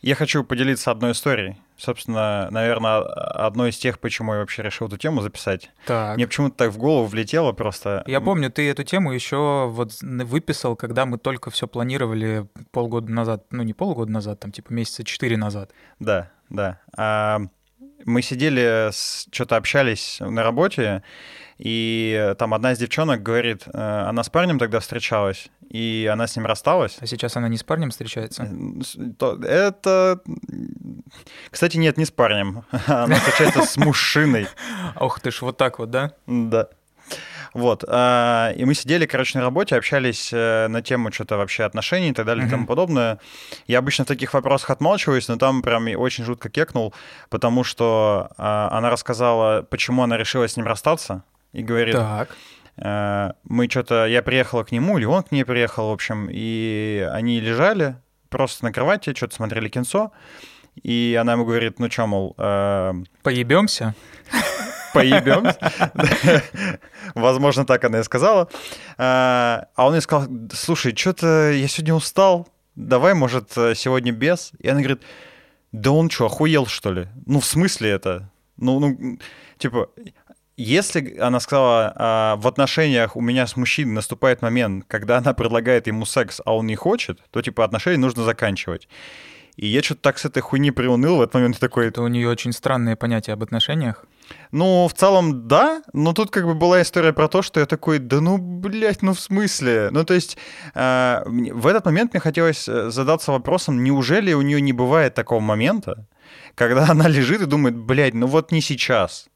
Я хочу поделиться одной историей. Собственно, наверное, одной из тех, почему я вообще решил эту тему записать. Так. Мне почему-то так в голову влетело просто. Я помню, ты эту тему еще вот выписал, когда мы только все планировали полгода назад. Ну, не полгода назад, там типа месяца четыре назад. Да, да. А, мы сидели, что-то общались на работе, и там одна из девчонок говорит, э, она с парнем тогда встречалась, и она с ним рассталась. А сейчас она не с парнем встречается? Это... Кстати, нет, не с парнем. Она встречается с мужчиной. Ох ты ж, вот так вот, да? Да. Вот. А, и мы сидели, короче, на работе, общались э, на тему что-то вообще отношений и так далее и тому подобное. Я обычно в таких вопросах отмалчиваюсь, но там прям очень жутко кекнул, потому что а, она рассказала, почему она решила с ним расстаться, и говорит... Так э, мы что-то, я приехала к нему, или он к ней приехал, в общем, и они лежали просто на кровати, что-то смотрели кинцо, и она ему говорит, ну что, мол... Э, Поебемся? Поебемся. Возможно, так она и сказала. А, а он ей сказал, слушай, что-то я сегодня устал, давай, может, сегодня без. И она говорит, да он что, охуел, что ли? Ну, в смысле это? Ну, ну, типа, если она сказала, а, в отношениях у меня с мужчиной наступает момент, когда она предлагает ему секс, а он не хочет, то типа отношения нужно заканчивать. И я что-то так с этой хуйни приуныл в этот момент такой... Это у нее очень странное понятие об отношениях. Ну, в целом, да, но тут как бы была история про то, что я такой, да ну, блядь, ну в смысле? Ну, то есть э, в этот момент мне хотелось э, задаться вопросом, неужели у нее не бывает такого момента, когда она лежит и думает, блядь, ну вот не сейчас.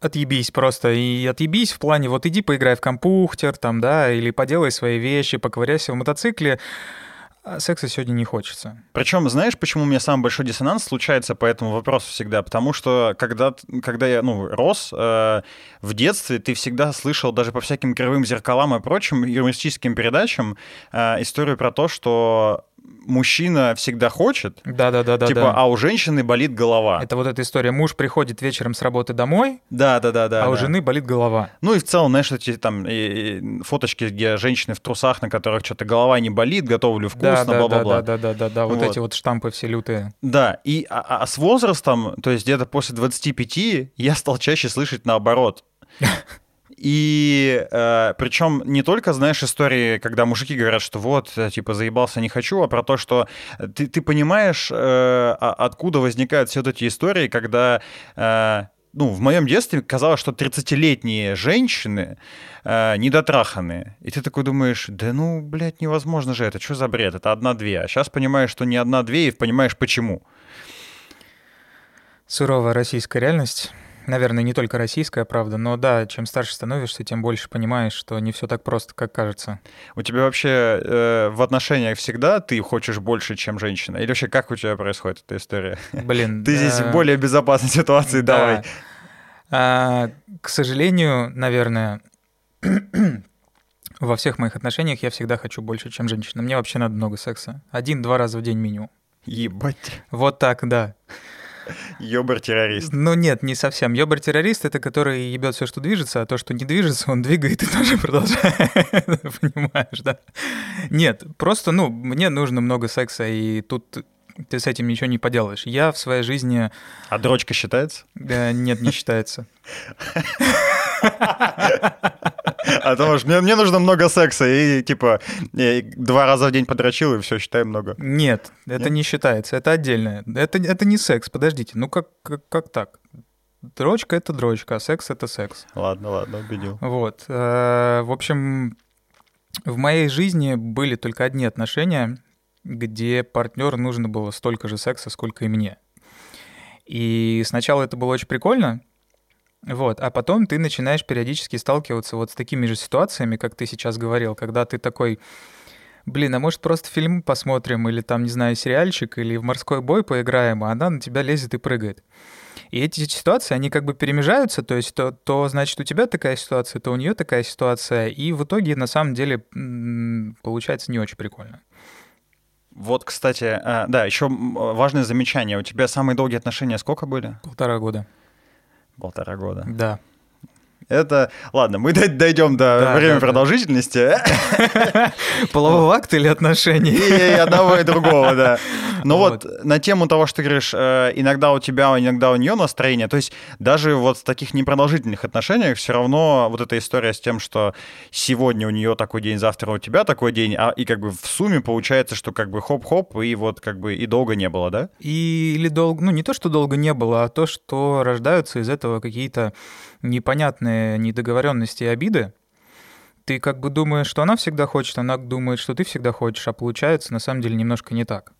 Отъебись просто. И отъебись в плане, вот иди поиграй в компьютер, там, да, или поделай свои вещи, поковыряйся в мотоцикле. А секса сегодня не хочется. Причем, знаешь, почему у меня самый большой диссонанс случается по этому вопросу всегда? Потому что когда, когда я ну, рос, э, в детстве ты всегда слышал даже по всяким кривым зеркалам и прочим юмористическим передачам э, историю про то, что мужчина всегда хочет. Да, да, да, да. Типа, да. а у женщины болит голова. Это вот эта история. Муж приходит вечером с работы домой. Да, да, да, да. А да. у жены болит голова. Ну и в целом, знаешь, эти там и, и фоточки, где женщины в трусах, на которых что-то голова не болит, готовлю вкусно, да, бла-бла-бла. Да, да, да, да, да. Вот, вот эти вот штампы все лютые. Да. И а, а с возрастом, то есть где-то после 25, я стал чаще слышать наоборот. И э, причем не только, знаешь, истории, когда мужики говорят, что вот, э, типа, заебался, не хочу, а про то, что ты, ты понимаешь, э, откуда возникают все вот эти истории, когда... Э, ну, в моем детстве казалось, что 30-летние женщины э, недотраханные. И ты такой думаешь, да ну, блядь, невозможно же это, что за бред? Это одна-две. А сейчас понимаешь, что не одна-две, и понимаешь, почему. Суровая российская реальность. Наверное, не только российская, правда, но да, чем старше становишься, тем больше понимаешь, что не все так просто, как кажется. У тебя вообще э, в отношениях всегда ты хочешь больше, чем женщина? Или вообще как у тебя происходит эта история? Блин. Ты здесь в более безопасной ситуации, давай. А, к сожалению, наверное, во всех моих отношениях я всегда хочу больше, чем женщина. Мне вообще надо много секса. Один-два раза в день минимум. Ебать. Вот так, да. Ёбар-террорист. Ну нет, не совсем. Ёбар-террорист — это который ебет все, что движется, а то, что не движется, он двигает и тоже продолжает. Понимаешь, да? Нет, просто, ну, мне нужно много секса, и тут ты с этим ничего не поделаешь. Я в своей жизни... А дрочка считается? Да, нет, не считается. А то может, мне, мне нужно много секса, и типа два раза в день подрочил, и все, считай много. Нет, это Нет? не считается, это отдельное. Это, это не секс, подождите, ну как, как, как так? Дрочка — это дрочка, а секс — это секс. Ладно, ладно, убедил. Вот. Э, в общем, в моей жизни были только одни отношения, где партнеру нужно было столько же секса, сколько и мне. И сначала это было очень прикольно, вот, а потом ты начинаешь периодически сталкиваться вот с такими же ситуациями, как ты сейчас говорил, когда ты такой, блин, а может просто фильм посмотрим, или там, не знаю, сериальчик, или в морской бой поиграем, а она на тебя лезет и прыгает. И эти ситуации, они как бы перемежаются, то есть то, то значит, у тебя такая ситуация, то у нее такая ситуация, и в итоге на самом деле получается не очень прикольно. Вот, кстати, а, да, еще важное замечание. У тебя самые долгие отношения сколько были? Полтора года. Полтора года. Да. Это, ладно, мы дойдем до да, времени да, продолжительности. Полового акта или отношений? И одного, и другого, да. Но вот. вот на тему того, что ты говоришь, э, иногда у тебя, иногда у нее настроение, то есть даже вот в таких непродолжительных отношениях все равно вот эта история с тем, что сегодня у нее такой день, завтра у тебя такой день, а и как бы в сумме получается, что как бы хоп-хоп, и вот как бы и долго не было, да? И, или долго, ну не то, что долго не было, а то, что рождаются из этого какие-то непонятные недоговоренности и обиды, ты как бы думаешь, что она всегда хочет, она думает, что ты всегда хочешь, а получается на самом деле немножко не так.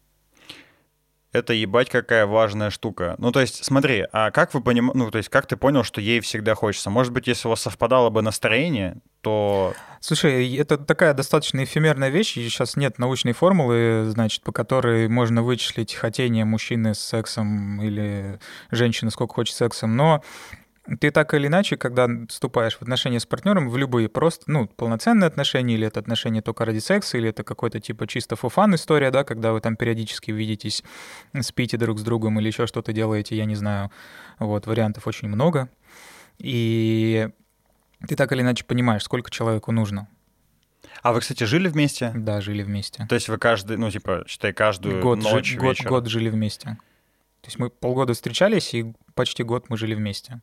Это ебать какая важная штука. Ну, то есть, смотри, а как вы понимаете, ну, то есть, как ты понял, что ей всегда хочется? Может быть, если у вас совпадало бы настроение, то... Слушай, это такая достаточно эфемерная вещь, и сейчас нет научной формулы, значит, по которой можно вычислить хотение мужчины с сексом или женщины сколько хочет сексом, но ты так или иначе, когда вступаешь в отношения с партнером, в любые просто, ну, полноценные отношения, или это отношения только ради секса, или это какой-то типа чисто фуфан история, да, когда вы там периодически видитесь, спите друг с другом или еще что-то делаете, я не знаю. Вот, вариантов очень много. И ты так или иначе понимаешь, сколько человеку нужно. А вы, кстати, жили вместе? Да, жили вместе. То есть вы каждый, ну, типа, считай, каждую год ночь, жи- год, год жили вместе. То есть мы полгода встречались, и почти год мы жили вместе.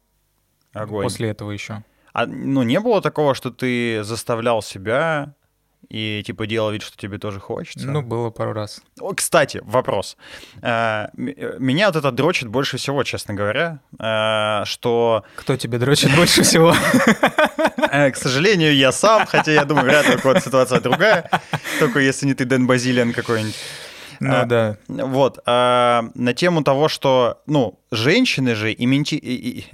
Огонь. После этого еще. А, ну, не было такого, что ты заставлял себя и типа делал вид, что тебе тоже хочется? Ну, было пару раз. О, кстати, вопрос. Э, меня вот это дрочит больше всего, честно говоря, э, что... Кто тебе дрочит больше всего? Э, к сожалению, я сам, хотя я думаю, вряд ли ситуация другая, только если не ты Дэн Базилиан какой-нибудь. Ну а, да. Вот. А, на тему того, что, ну, женщины же имити...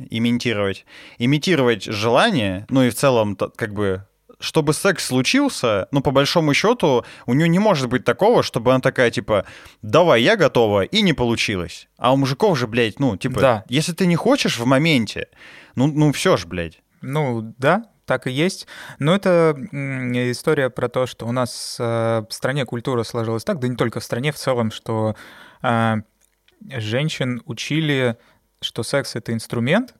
имитировать, имитировать желание, ну и в целом как бы чтобы секс случился, ну, по большому счету, у нее не может быть такого, чтобы она такая, типа, давай, я готова, и не получилось. А у мужиков же, блядь, ну, типа, да. если ты не хочешь в моменте, ну, ну все ж, блядь. Ну, да, так и есть. Но это история про то, что у нас э, в стране культура сложилась так, да не только в стране в целом, что э, женщин учили, что секс — это инструмент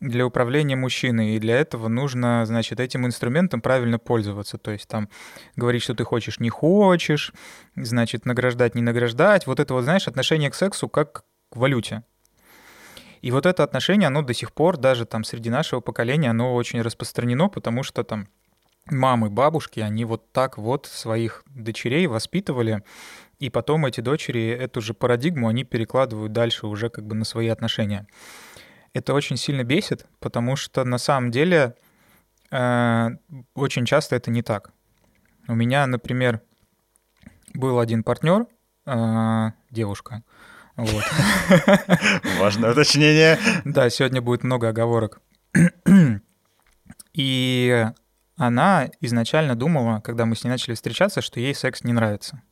для управления мужчиной, и для этого нужно, значит, этим инструментом правильно пользоваться. То есть там говорить, что ты хочешь, не хочешь, значит, награждать, не награждать. Вот это вот, знаешь, отношение к сексу как к валюте. И вот это отношение, оно до сих пор, даже там среди нашего поколения, оно очень распространено, потому что там мамы, бабушки, они вот так вот своих дочерей воспитывали, и потом эти дочери эту же парадигму они перекладывают дальше уже как бы на свои отношения. Это очень сильно бесит, потому что на самом деле э, очень часто это не так. У меня, например, был один партнер, э, девушка, вот. Важное уточнение. Да, сегодня будет много оговорок. И она изначально думала, когда мы с ней начали встречаться, что ей секс не нравится.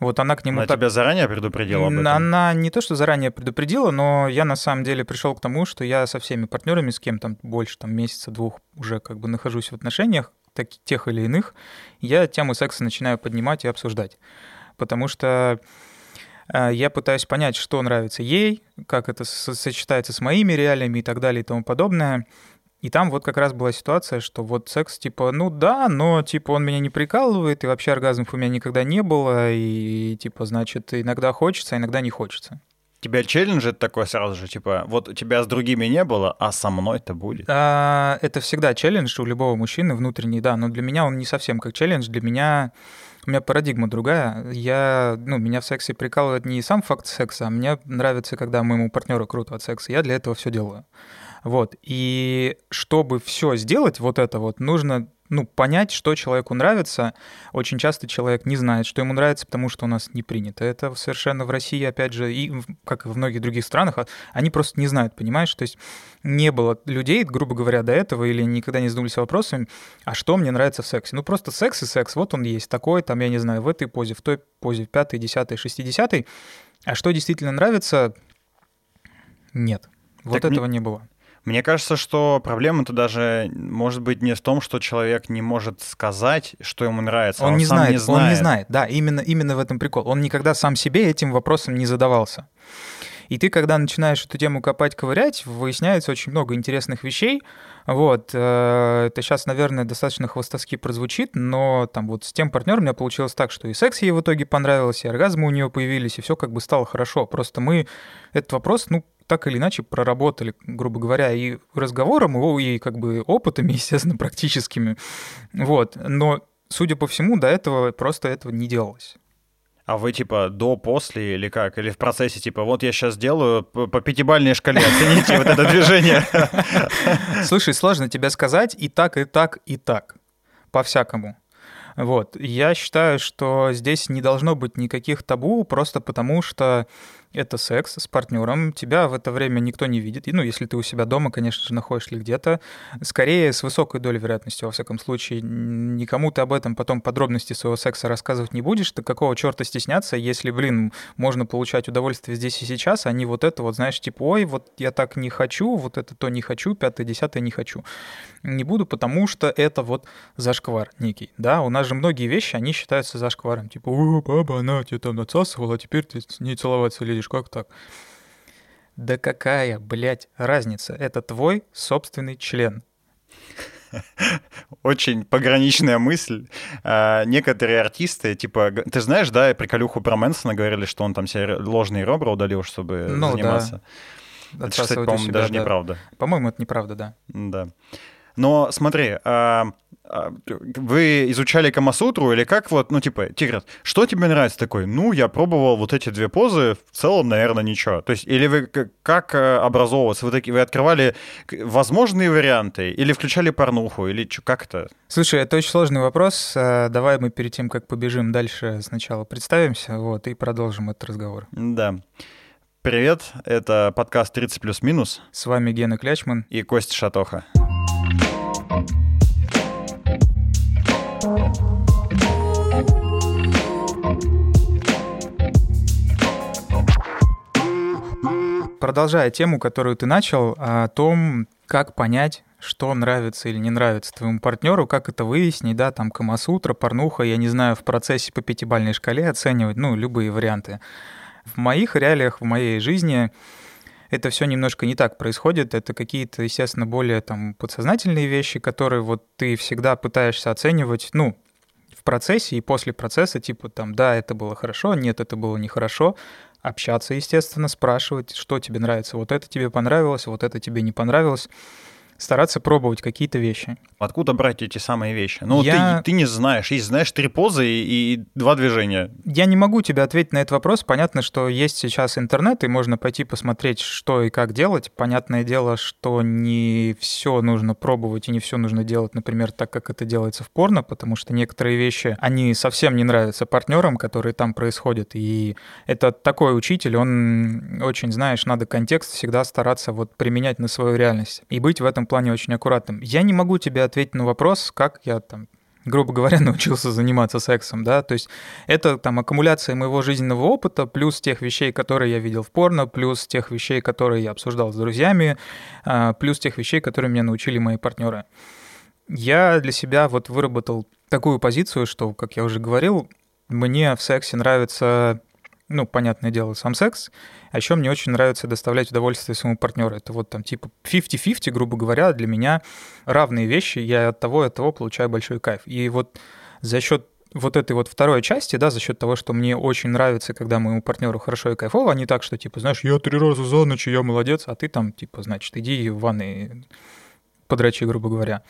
Вот она к нему... Она так... тебя заранее предупредила об этом? Она не то, что заранее предупредила, но я на самом деле пришел к тому, что я со всеми партнерами, с кем там больше там месяца-двух уже как бы нахожусь в отношениях, так, тех или иных, я тему секса начинаю поднимать и обсуждать. Потому что я пытаюсь понять, что нравится ей, как это сочетается с моими реалиями и так далее и тому подобное. И там вот как раз была ситуация, что вот секс, типа, ну да, но, типа, он меня не прикалывает, и вообще оргазмов у меня никогда не было, и, типа, значит, иногда хочется, а иногда не хочется. Тебя челлендж это такой сразу же, типа, вот у тебя с другими не было, а со мной-то будет. А, это всегда челлендж у любого мужчины внутренний, да, но для меня он не совсем как челлендж, для меня у меня парадигма другая. Я, ну, меня в сексе прикалывает не сам факт секса, а мне нравится, когда моему партнеру круто от секса. Я для этого все делаю. Вот. И чтобы все сделать, вот это вот, нужно ну, понять, что человеку нравится. Очень часто человек не знает, что ему нравится, потому что у нас не принято. Это совершенно в России, опять же, и как и в многих других странах, а они просто не знают, понимаешь? То есть не было людей, грубо говоря, до этого, или никогда не задумывались вопросами, а что мне нравится в сексе? Ну, просто секс и секс, вот он есть, такой, там, я не знаю, в этой позе, в той позе, в пятой, десятой, шестидесятой. А что действительно нравится? Нет. Вот так этого не... не было. Мне кажется, что проблема-то даже может быть не в том, что человек не может сказать, что ему нравится. Он, он не, знает, не знает, он не знает. Да, именно, именно в этом прикол. Он никогда сам себе этим вопросом не задавался. И ты, когда начинаешь эту тему копать, ковырять, выясняется очень много интересных вещей. Вот, э, это сейчас, наверное, достаточно хвостовски прозвучит, но там вот с тем партнером у меня получилось так, что и секс ей в итоге понравился, и оргазмы у нее появились, и все как бы стало хорошо. Просто мы этот вопрос, ну, так или иначе проработали, грубо говоря, и разговором, и как бы опытами, естественно, практическими. Вот. Но, судя по всему, до этого просто этого не делалось. А вы типа до, после или как? Или в процессе типа вот я сейчас делаю по пятибалльной шкале, оцените вот это движение. Слушай, сложно тебе сказать и так, и так, и так. По-всякому. Вот. Я считаю, что здесь не должно быть никаких табу, просто потому что это секс с партнером, тебя в это время никто не видит. И, ну, если ты у себя дома, конечно же, находишься или где-то, скорее с высокой долей вероятности, во всяком случае, никому ты об этом потом подробности своего секса рассказывать не будешь, ты какого черта стесняться, если, блин, можно получать удовольствие здесь и сейчас, а не вот это вот, знаешь, типа, ой, вот я так не хочу, вот это то не хочу, пятое, десятое не хочу. Не буду, потому что это вот зашквар некий, да, у нас же многие вещи, они считаются зашкваром, типа, о, баба, она тебе там отсасывала, а теперь ты с ней целоваться лезешь, как так? Да какая, блядь, разница? Это твой собственный член. Очень пограничная мысль. А, некоторые артисты, типа, ты знаешь, да, приколюху про Мэнсона говорили, что он там себе ложные ребра удалил, чтобы ну, заниматься. Да. Это, кстати, по-моему, даже да. неправда. По-моему, это неправда, да. Да. Но смотри, а, а, вы изучали Камасутру или как вот, ну, типа, Тиграт, что тебе нравится такой? Ну, я пробовал вот эти две позы, в целом, наверное, ничего. То есть, или вы как э, образовываться? Вы, такие, вы открывали возможные варианты или включали порнуху, или как это? Слушай, это очень сложный вопрос. А, давай мы перед тем, как побежим дальше, сначала представимся, вот, и продолжим этот разговор. Да. Привет, это подкаст 30 плюс минус. С вами Гена Клячман и Костя Шатоха. Продолжая тему, которую ты начал, о том, как понять, что нравится или не нравится твоему партнеру, как это выяснить, да, там Камасутра, порнуха, я не знаю, в процессе по пятибалльной шкале оценивать, ну, любые варианты. В моих реалиях, в моей жизни это все немножко не так происходит. Это какие-то, естественно, более там подсознательные вещи, которые вот ты всегда пытаешься оценивать, ну, в процессе и после процесса, типа там, да, это было хорошо, нет, это было нехорошо, общаться, естественно, спрашивать, что тебе нравится, вот это тебе понравилось, вот это тебе не понравилось стараться пробовать какие-то вещи. Откуда брать эти самые вещи? Ну, я... ты, ты не знаешь. Есть, знаешь, три позы и, и два движения. Я не могу тебе ответить на этот вопрос. Понятно, что есть сейчас интернет, и можно пойти посмотреть, что и как делать. Понятное дело, что не все нужно пробовать и не все нужно делать, например, так, как это делается в порно, потому что некоторые вещи, они совсем не нравятся партнерам, которые там происходят. И это такой учитель, он очень, знаешь, надо контекст всегда стараться вот применять на свою реальность и быть в этом плане очень аккуратным. Я не могу тебе ответить на вопрос, как я там грубо говоря, научился заниматься сексом, да, то есть это там аккумуляция моего жизненного опыта, плюс тех вещей, которые я видел в порно, плюс тех вещей, которые я обсуждал с друзьями, а, плюс тех вещей, которые меня научили мои партнеры. Я для себя вот выработал такую позицию, что, как я уже говорил, мне в сексе нравится ну, понятное дело, сам секс. А еще мне очень нравится доставлять удовольствие своему партнеру. Это вот там типа 50-50, грубо говоря, для меня равные вещи. Я от того и от того получаю большой кайф. И вот за счет вот этой вот второй части, да, за счет того, что мне очень нравится, когда моему партнеру хорошо и кайфово, а не так, что, типа, знаешь, я три раза за ночь, я молодец, а ты там, типа, значит, иди в ванной подрачи, грубо говоря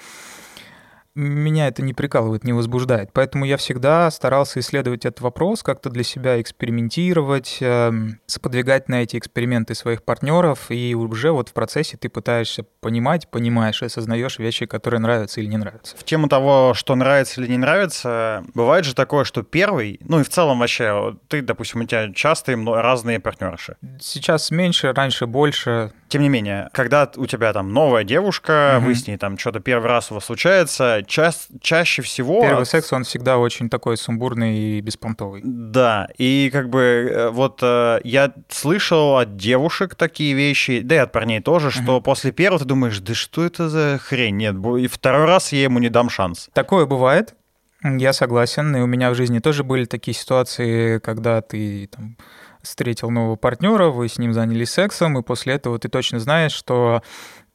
меня это не прикалывает, не возбуждает. Поэтому я всегда старался исследовать этот вопрос, как-то для себя экспериментировать, э, сподвигать на эти эксперименты своих партнеров, и уже вот в процессе ты пытаешься понимать, понимаешь и осознаешь вещи, которые нравятся или не нравятся. В тему того, что нравится или не нравится, бывает же такое, что первый, ну и в целом вообще, ты, допустим, у тебя частые разные партнерши. Сейчас меньше, раньше больше. Тем не менее, когда у тебя там новая девушка, угу. вы с ней там что-то первый раз у вас случается, ча чаще всего... Первый секс, он всегда очень такой сумбурный и беспонтовый. Да, и как бы э, вот э, я слышал от девушек такие вещи, да и от парней тоже, что угу. после первого ты думаешь, да что это за хрень? Нет, и второй раз я ему не дам шанс. Такое бывает, я согласен, и у меня в жизни тоже были такие ситуации, когда ты там встретил нового партнера, вы с ним занялись сексом, и после этого ты точно знаешь, что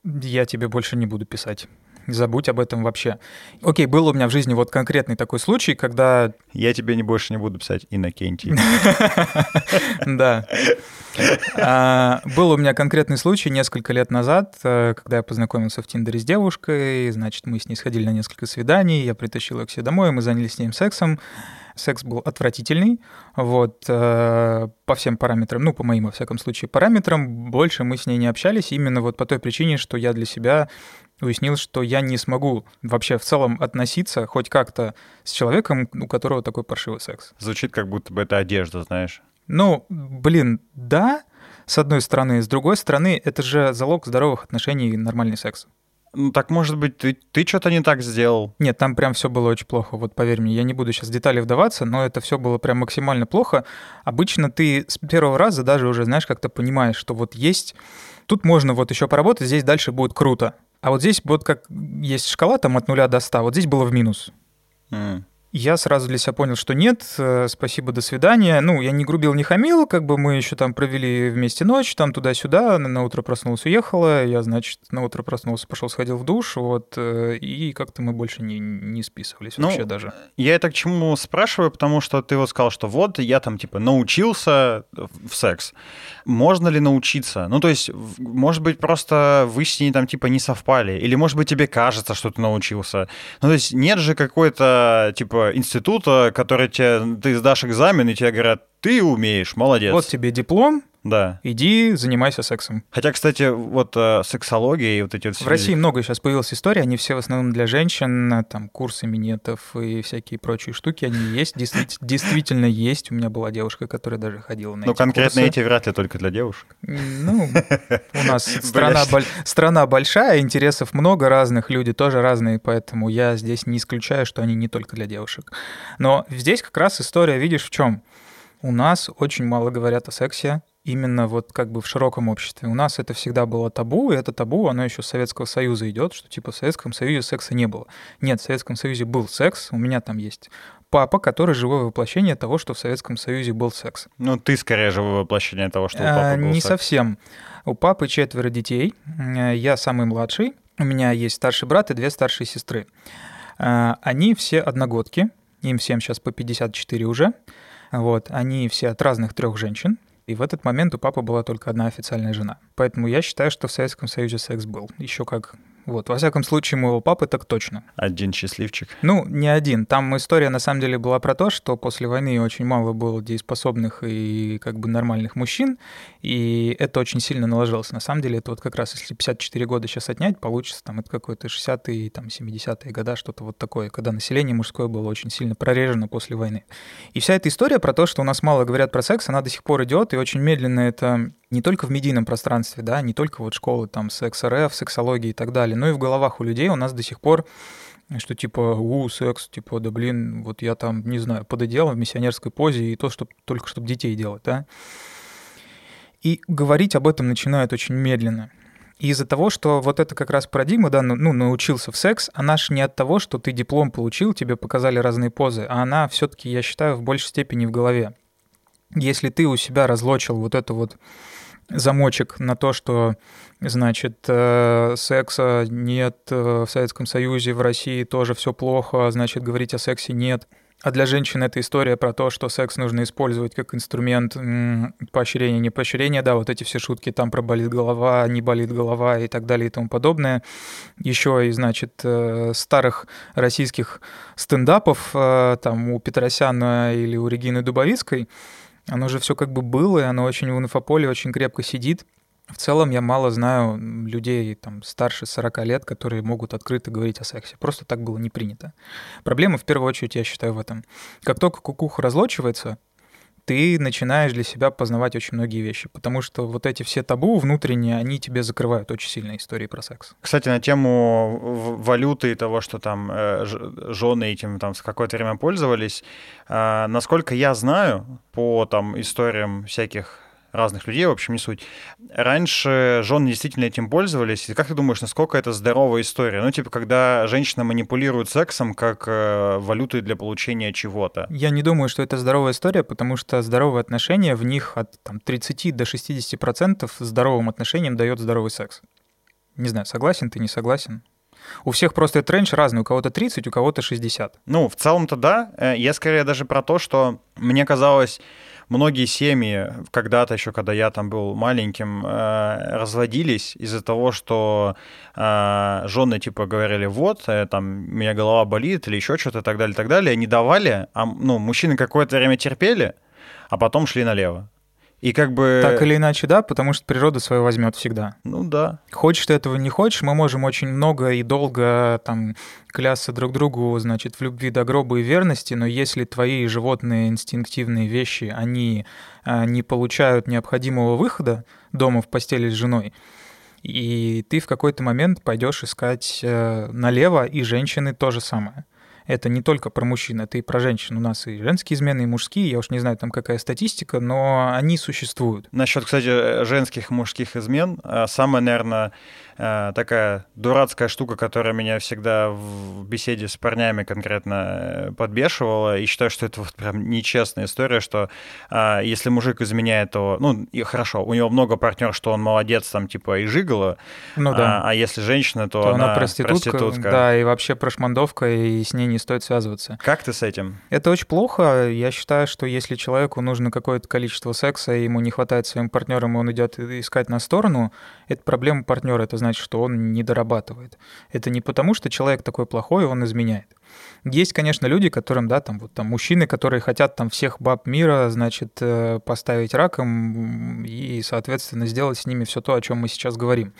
я тебе больше не буду писать. Забудь об этом вообще. Окей, был у меня в жизни вот конкретный такой случай, когда... Я тебе не больше не буду писать Иннокентий. Да. А, был у меня конкретный случай несколько лет назад, э, когда я познакомился в Тиндере с девушкой, значит, мы с ней сходили на несколько свиданий, я притащил ее к себе домой, мы занялись с ним сексом. Секс был отвратительный, вот, э, по всем параметрам, ну, по моим, во всяком случае, параметрам, больше мы с ней не общались именно вот по той причине, что я для себя уяснил, что я не смогу вообще в целом относиться хоть как-то с человеком, у которого такой паршивый секс. Звучит, как будто бы это одежда, знаешь. Ну, блин, да, с одной стороны. С другой стороны, это же залог здоровых отношений и нормальный секс. Ну, так, может быть, ты, ты что-то не так сделал? Нет, там прям все было очень плохо, вот поверь мне. Я не буду сейчас в детали вдаваться, но это все было прям максимально плохо. Обычно ты с первого раза даже уже, знаешь, как-то понимаешь, что вот есть... Тут можно вот еще поработать, здесь дальше будет круто. А вот здесь вот как есть шкала там от нуля до 100, вот здесь было в минус. Mm. Я сразу для себя понял, что нет, э, спасибо, до свидания. Ну, я не грубил, не хамил, как бы мы еще там провели вместе ночь, там туда-сюда, на утро проснулся, уехала, я, значит, на утро проснулся, пошел, сходил в душ, вот, э, и как-то мы больше не, не списывались ну, вообще даже. Я это к чему спрашиваю, потому что ты вот сказал, что вот я там, типа, научился в секс. Можно ли научиться? Ну, то есть, может быть, просто вы с ней там, типа, не совпали, или, может быть, тебе кажется, что ты научился. Ну, то есть, нет же какой-то, типа, типа института, который тебе, ты сдашь экзамен, и тебе говорят, ты умеешь, молодец. Вот тебе диплом, да. Иди, занимайся сексом. Хотя, кстати, вот э, сексология и вот эти вот... В России много сейчас появилась история, они все в основном для женщин, там, курсы минетов и всякие прочие штуки, они есть, действительно есть. У меня была девушка, которая даже ходила на Ну, конкретно эти вряд ли только для девушек. Ну, у нас страна, страна большая, интересов много разных, люди тоже разные, поэтому я здесь не исключаю, что они не только для девушек. Но здесь как раз история, видишь, в чем? У нас очень мало говорят о сексе, именно вот как бы в широком обществе. У нас это всегда было табу, и это табу, оно еще с Советского Союза идет, что типа в Советском Союзе секса не было. Нет, в Советском Союзе был секс, у меня там есть папа, который живое воплощение того, что в Советском Союзе был секс. Ну, ты скорее живое воплощение того, что у папы а, был Не секс. совсем. У папы четверо детей, я самый младший, у меня есть старший брат и две старшие сестры. А, они все одногодки, им всем сейчас по 54 уже. Вот, они все от разных трех женщин, и в этот момент у папы была только одна официальная жена. Поэтому я считаю, что в Советском Союзе секс был. Еще как вот, во всяком случае, моего папы так точно. Один счастливчик. Ну, не один. Там история на самом деле была про то, что после войны очень мало было дееспособных и как бы нормальных мужчин, и это очень сильно наложилось. На самом деле, это вот как раз, если 54 года сейчас отнять, получится там это какой-то 60-е, там 70-е года, что-то вот такое, когда население мужское было очень сильно прорежено после войны. И вся эта история про то, что у нас мало говорят про секс, она до сих пор идет, и очень медленно это не только в медийном пространстве, да, не только вот школы там секс РФ, сексологии и так далее, но и в головах у людей у нас до сих пор что типа, у, секс, типа, да блин, вот я там, не знаю, пододел в миссионерской позе и то, чтобы только чтобы детей делать, да. И говорить об этом начинают очень медленно. И из-за того, что вот это как раз парадигма, да, ну, ну, научился в секс, она ж не от того, что ты диплом получил, тебе показали разные позы, а она все таки я считаю, в большей степени в голове. Если ты у себя разлочил вот эту вот замочек на то, что, значит, э, секса нет э, в Советском Союзе, в России тоже все плохо, значит, говорить о сексе нет. А для женщин это история про то, что секс нужно использовать как инструмент поощрения, не поощрения, да, вот эти все шутки там про болит голова, не болит голова и так далее и тому подобное. Еще и, значит, э, старых российских стендапов, там у Петросяна или у Регины Дубовицкой, оно же все как бы было, и оно очень в инфополе очень крепко сидит. В целом я мало знаю людей там, старше 40 лет, которые могут открыто говорить о сексе. Просто так было не принято. Проблема в первую очередь, я считаю, в этом. Как только кукуха разлочивается, ты начинаешь для себя познавать очень многие вещи, потому что вот эти все табу внутренние, они тебе закрывают очень сильно истории про секс. Кстати, на тему валюты и того, что там э, жены этим там с какое-то время пользовались, э, насколько я знаю по там историям всяких разных людей, в общем, не суть. Раньше жены действительно этим пользовались. И как ты думаешь, насколько это здоровая история? Ну, типа, когда женщина манипулирует сексом как э, валютой для получения чего-то. Я не думаю, что это здоровая история, потому что здоровые отношения, в них от там, 30 до 60 процентов здоровым отношениям дает здоровый секс. Не знаю, согласен ты, не согласен? У всех просто этот рейндж разный. У кого-то 30, у кого-то 60. Ну, в целом-то да. Э, я скорее даже про то, что мне казалось, многие семьи когда-то еще, когда я там был маленьким, э, разводились из-за того, что э, жены типа говорили, вот, там, у меня голова болит или еще что-то и так далее, и так далее. Не давали, а ну, мужчины какое-то время терпели, а потом шли налево. И как бы... Так или иначе, да, потому что природа свое возьмет всегда. Ну да. Хочешь ты этого, не хочешь, мы можем очень много и долго там клясться друг другу, значит, в любви до гроба и верности, но если твои животные инстинктивные вещи, они а, не получают необходимого выхода дома в постели с женой, и ты в какой-то момент пойдешь искать э, налево, и женщины то же самое это не только про мужчин, это и про женщин. У нас и женские измены, и мужские. Я уж не знаю, там какая статистика, но они существуют. Насчет, кстати, женских и мужских измен, э, самое, наверное, такая дурацкая штука, которая меня всегда в беседе с парнями конкретно э, подбешивала, и считаю, что это вот прям нечестная история, что а, если мужик изменяет, то, ну, и хорошо, у него много партнеров, что он молодец, там, типа, и жигало, ну, да. а, а если женщина, то, то она, она проститутка, проститутка. Да, и вообще прошмандовка, и с ней не стоит связываться. Как ты с этим? Это очень плохо. Я считаю, что если человеку нужно какое-то количество секса, и ему не хватает своим партнерам, и он идет искать на сторону, это проблема партнера, это значит, что он не дорабатывает. Это не потому, что человек такой плохой, он изменяет. Есть, конечно, люди, которым, да, там вот там мужчины, которые хотят там всех баб мира, значит, э, поставить раком и, соответственно, сделать с ними все то, о чем мы сейчас говорим.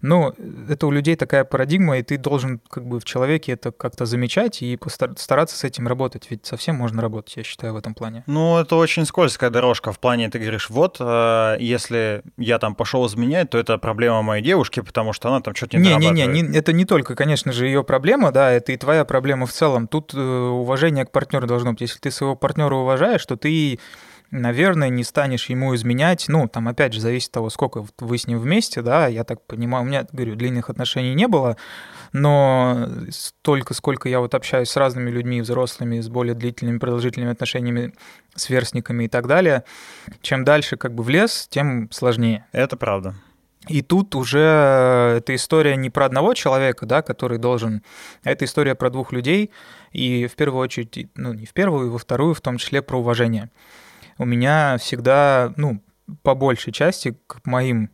Но это у людей такая парадигма, и ты должен как бы в человеке это как-то замечать и стараться с этим работать. Ведь совсем можно работать, я считаю, в этом плане. Ну, это очень скользкая дорожка в плане, ты говоришь, вот, э, если я там пошел изменять, то это проблема моей девушки, потому что она там что-то не Не, не, не, это не только, конечно же, ее проблема, да, это и твоя проблема в целом. Тут э, уважение к партнеру должно быть. Если ты своего партнера уважаешь, то ты наверное, не станешь ему изменять. Ну, там, опять же, зависит от того, сколько вы с ним вместе, да, я так понимаю, у меня, говорю, длинных отношений не было, но столько, сколько я вот общаюсь с разными людьми, взрослыми, с более длительными, продолжительными отношениями, с верстниками и так далее, чем дальше как бы в лес, тем сложнее. Это правда. И тут уже эта история не про одного человека, да, который должен, а это история про двух людей, и в первую очередь, ну, не в первую, и во вторую, в том числе про уважение у меня всегда, ну, по большей части к моим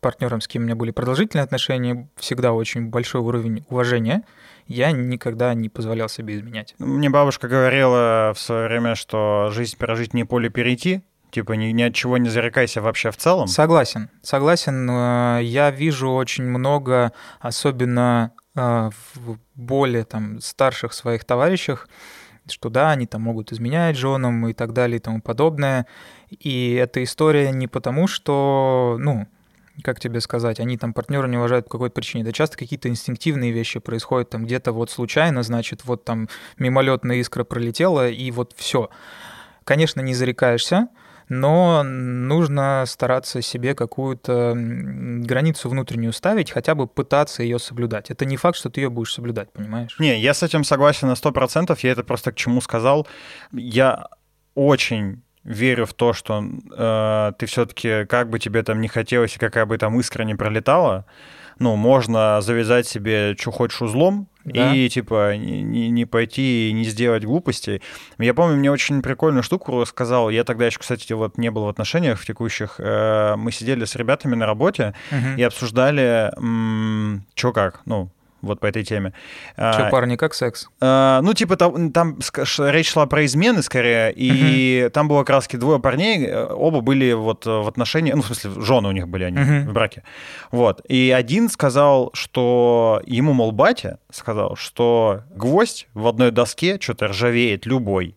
партнерам, с кем у меня были продолжительные отношения, всегда очень большой уровень уважения. Я никогда не позволял себе изменять. Мне бабушка говорила в свое время, что жизнь прожить не поле перейти, Типа ни, ни от чего не зарекайся вообще в целом. Согласен, согласен. Э, я вижу очень много, особенно э, в более там старших своих товарищах, что да, они там могут изменять женам и так далее и тому подобное. И эта история не потому, что, ну, как тебе сказать, они там партнера не уважают по какой-то причине. Да часто какие-то инстинктивные вещи происходят там где-то вот случайно, значит, вот там мимолетная искра пролетела, и вот все. Конечно, не зарекаешься, но нужно стараться себе какую-то границу внутреннюю ставить, хотя бы пытаться ее соблюдать. Это не факт, что ты ее будешь соблюдать, понимаешь? Не, я с этим согласен на 100%, я это просто к чему сказал. Я очень верю в то, что э, ты все-таки, как бы тебе там не хотелось и какая бы там искра не пролетала, ну, можно завязать себе, что хочешь узлом, да. и, типа, не, не пойти и не сделать глупостей. Я помню, мне очень прикольную штуку рассказал. Я тогда еще, кстати, вот не был в отношениях в текущих. Э, мы сидели с ребятами на работе угу. и обсуждали, что как, ну, вот по этой теме. Че, а, парни, как секс? А, ну, типа, там, там речь шла про измены скорее, и uh-huh. там было как раз двое парней, э, оба были вот в отношении, ну, в смысле, жены у них были они uh-huh. в браке. Вот. И один сказал, что ему, мол, батя сказал, что гвоздь в одной доске что-то ржавеет любой.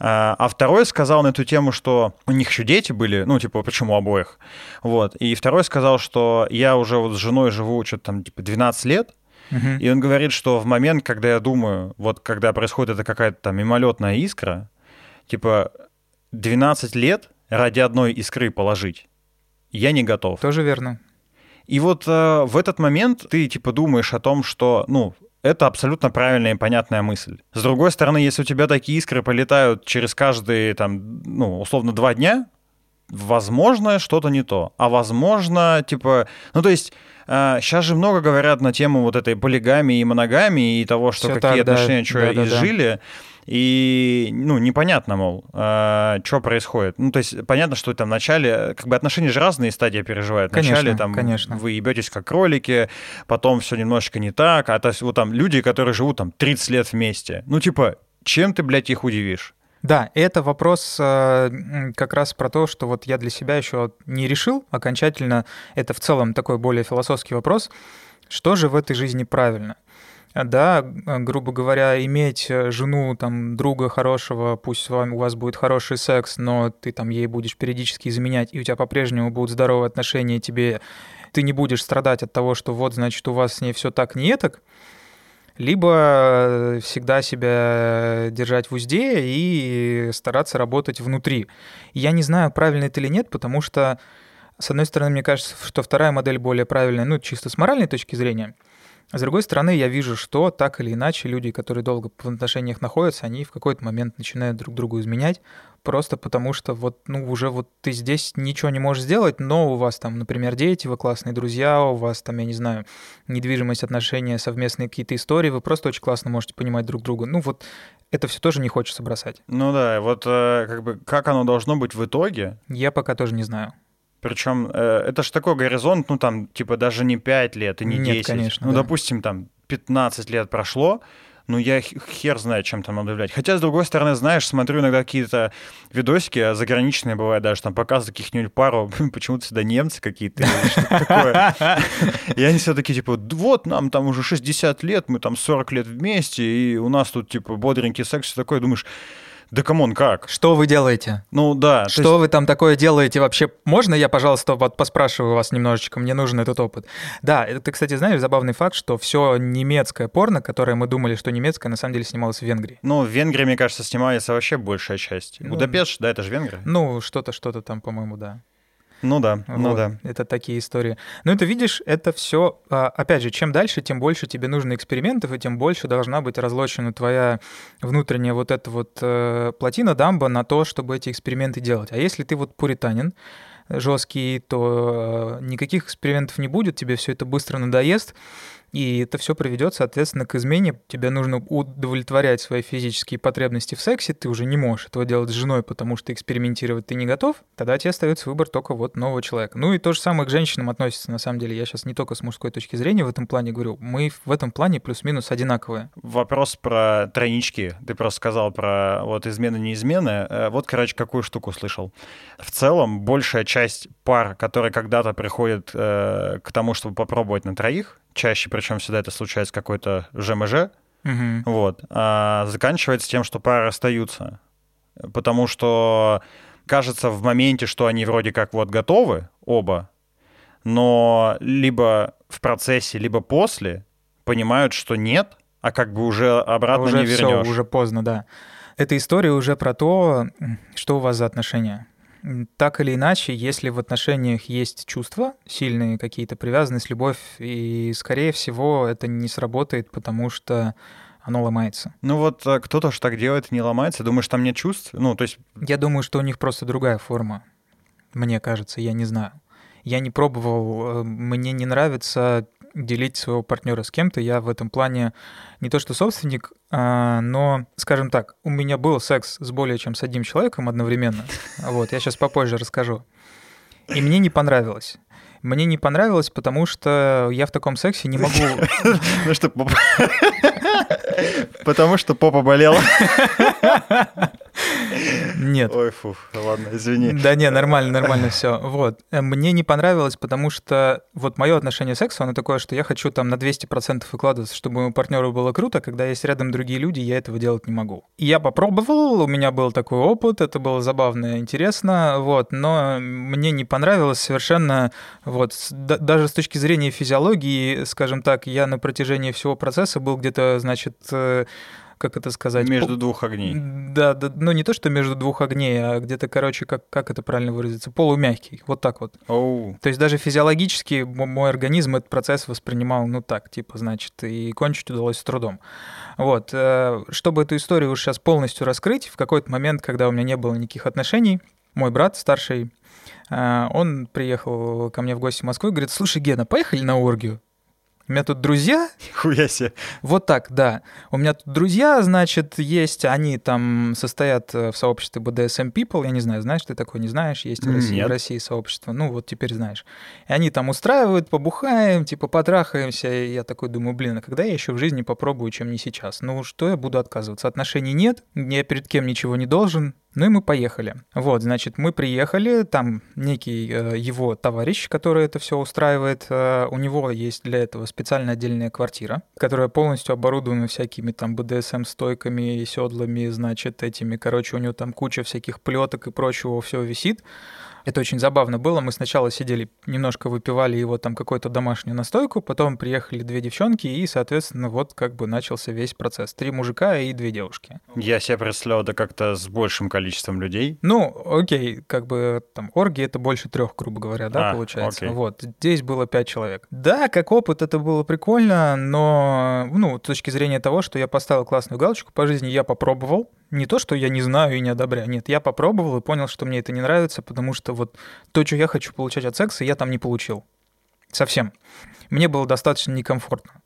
А, а второй сказал на эту тему, что у них еще дети были, ну, типа, почему обоих. Вот. И второй сказал, что я уже вот с женой живу что-то там, типа, 12 лет, И он говорит, что в момент, когда я думаю, вот когда происходит эта какая-то там мимолетная искра, типа 12 лет ради одной искры положить, я не готов. Тоже верно. И вот э, в этот момент ты типа думаешь о том, что, ну, это абсолютно правильная и понятная мысль. С другой стороны, если у тебя такие искры полетают через каждые, там, ну, условно, два дня, возможно, что-то не то. А возможно, типа, ну, то есть сейчас же много говорят на тему вот этой полигамии и моногамии и того, что Всё какие так, отношения да, что да, изжили. Да. И, ну, непонятно, мол, э, что происходит. Ну, то есть понятно, что там в начале, как бы отношения же разные стадии переживают. Конечно, Вначале там конечно. вы ебетесь как кролики, потом все немножечко не так, а то есть вот там люди, которые живут там 30 лет вместе. Ну, типа, чем ты, блядь, их удивишь? Да, это вопрос э, как раз про то, что вот я для себя еще не решил окончательно. Это в целом такой более философский вопрос. Что же в этой жизни правильно? да, грубо говоря, иметь э, жену, там, друга хорошего, пусть с вами у вас будет хороший секс, но ты там ей будешь периодически изменять, и у тебя по-прежнему будут здоровые отношения, тебе ты не будешь страдать от того, что вот, значит, у вас с ней все так не так, либо э, всегда себя держать в узде и стараться работать внутри. Я не знаю, правильно это или нет, потому что, с одной стороны, мне кажется, что вторая модель более правильная, ну, чисто с моральной точки зрения — с другой стороны, я вижу, что так или иначе люди, которые долго в отношениях находятся, они в какой-то момент начинают друг другу изменять, просто потому что вот, ну, уже вот ты здесь ничего не можешь сделать, но у вас там, например, дети, вы классные друзья, у вас там, я не знаю, недвижимость, отношения, совместные какие-то истории, вы просто очень классно можете понимать друг друга. Ну вот это все тоже не хочется бросать. Ну да, вот э, как бы как оно должно быть в итоге? Я пока тоже не знаю. Причем э, это же такой горизонт, ну там, типа, даже не 5 лет и не Нет, 10. конечно. Ну, да. допустим, там 15 лет прошло, ну, я хер знает, чем там надо влиять. Хотя, с другой стороны, знаешь, смотрю иногда какие-то видосики, а заграничные бывают даже, там показывают каких-нибудь пару, почему-то всегда немцы какие-то, такое. И они все таки типа, вот, нам там уже 60 лет, мы там 40 лет вместе, и у нас тут, типа, бодренький секс, все такое, думаешь, да come on, как? Что вы делаете? Ну да. Что есть... вы там такое делаете вообще? Можно я, пожалуйста, вот поспрашиваю вас немножечко? Мне нужен этот опыт. Да, ты, кстати, знаешь, забавный факт, что все немецкое порно, которое мы думали, что немецкое, на самом деле снималось в Венгрии. Ну, в Венгрии, мне кажется, снимается вообще большая часть. Ну, Будапешт, да, это же Венгрия. Ну, что-то, что-то там, по-моему, да. Ну да, ну вот. ну да. Это такие истории. Но это видишь, это все, а, опять же, чем дальше, тем больше тебе нужно экспериментов, и тем больше должна быть разлочена твоя внутренняя вот эта вот э, плотина дамба на то, чтобы эти эксперименты делать. А если ты вот пуританин, жесткий, то э, никаких экспериментов не будет, тебе все это быстро надоест, и это все приведет, соответственно, к измене. Тебе нужно удовлетворять свои физические потребности в сексе. Ты уже не можешь этого делать с женой, потому что экспериментировать ты не готов. Тогда тебе остается выбор только вот нового человека. Ну и то же самое к женщинам относится, на самом деле. Я сейчас не только с мужской точки зрения в этом плане говорю. Мы в этом плане плюс-минус одинаковые. Вопрос про тройнички. Ты просто сказал про вот измены-неизмены. Э, вот, короче, какую штуку слышал. В целом, большая часть пар, которые когда-то приходят э, к тому, чтобы попробовать на троих, чаще, причем всегда это случается какой-то ЖМЖ, угу. вот, а заканчивается тем, что пары расстаются. Потому что кажется в моменте, что они вроде как вот готовы, оба, но либо в процессе, либо после понимают, что нет, а как бы уже обратно уже не вернешь. Все, уже поздно, да. Эта история уже про то, что у вас за отношения так или иначе, если в отношениях есть чувства, сильные какие-то, привязанность, любовь, и, скорее всего, это не сработает, потому что оно ломается. Ну вот э, кто-то же так делает не ломается. Думаешь, там нет чувств? Ну, то есть... Я думаю, что у них просто другая форма. Мне кажется, я не знаю. Я не пробовал, э, мне не нравится делить своего партнера с кем-то. Я в этом плане не то что собственник, а, но, скажем так, у меня был секс с более чем с одним человеком одновременно. Вот, я сейчас попозже расскажу. И мне не понравилось. Мне не понравилось, потому что я в таком сексе не могу... Ну что, потому что попа болела. Нет. Ой, фу, ладно, извини. Да не, нормально, нормально все. Вот. Э, мне не понравилось, потому что вот мое отношение к сексу, оно такое, что я хочу там на 200% выкладываться, чтобы моему партнеру было круто, когда есть рядом другие люди, я этого делать не могу. Я попробовал, у меня был такой опыт, это было забавно, интересно, вот, но мне не понравилось совершенно, вот, даже с точки зрения физиологии, скажем так, я на протяжении всего процесса был где-то, значит, как это сказать? Между двух огней. Да, да, ну не то, что между двух огней, а где-то, короче, как, как это правильно выразиться, полумягкий, вот так вот. Оу. То есть даже физиологически мой организм этот процесс воспринимал, ну так, типа, значит, и кончить удалось с трудом. Вот. Э, чтобы эту историю уж сейчас полностью раскрыть, в какой-то момент, когда у меня не было никаких отношений, мой брат старший, э, он приехал ко мне в гости в Москву и говорит, слушай, Гена, поехали на оргию? У меня тут друзья. Хуя себе. Вот так, да. У меня тут друзья, значит, есть, они там состоят э, в сообществе BDSM People, я не знаю, знаешь ты такое, не знаешь, есть в России, в России сообщество, ну вот теперь знаешь. И они там устраивают, побухаем, типа потрахаемся, и я такой думаю, блин, а когда я еще в жизни попробую, чем не сейчас? Ну что я буду отказываться? Отношений нет, я перед кем ничего не должен, ну и мы поехали. Вот, значит, мы приехали, там некий э, его товарищ, который это все устраивает, э, у него есть для этого специально отдельная квартира, которая полностью оборудована всякими там БДСМ-стойками, седлами, значит, этими, короче, у него там куча всяких плеток и прочего все висит. Это очень забавно было. Мы сначала сидели, немножко выпивали его там какую-то домашнюю настойку, потом приехали две девчонки, и, соответственно, вот как бы начался весь процесс. Три мужика и две девушки. Я себе представлял это как-то с большим количеством людей. Ну, окей, как бы там орги это больше трех, грубо говоря, да, а, получается. Окей. Вот, здесь было пять человек. Да, как опыт это было прикольно, но, ну, с точки зрения того, что я поставил классную галочку по жизни, я попробовал, не то, что я не знаю и не одобряю. Нет, я попробовал и понял, что мне это не нравится, потому что вот то, что я хочу получать от секса, я там не получил. Совсем. Мне было достаточно некомфортно.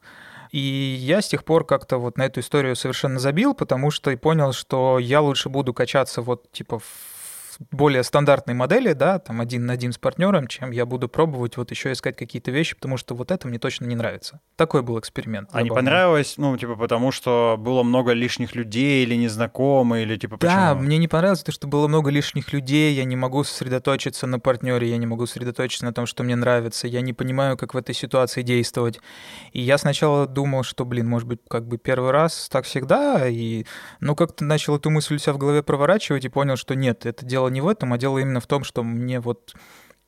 И я с тех пор как-то вот на эту историю совершенно забил, потому что и понял, что я лучше буду качаться вот типа в более стандартной модели, да, там один на один с партнером, чем я буду пробовать вот еще искать какие-то вещи, потому что вот это мне точно не нравится. Такой был эксперимент. А не понравилось, ну, типа, потому что было много лишних людей или незнакомые, или типа почему? Да, мне не понравилось то, что было много лишних людей, я не могу сосредоточиться на партнере, я не могу сосредоточиться на том, что мне нравится, я не понимаю, как в этой ситуации действовать. И я сначала думал, что, блин, может быть, как бы первый раз так всегда, и, ну, как-то начал эту мысль у себя в голове проворачивать и понял, что нет, это дело не в этом, а дело именно в том, что мне вот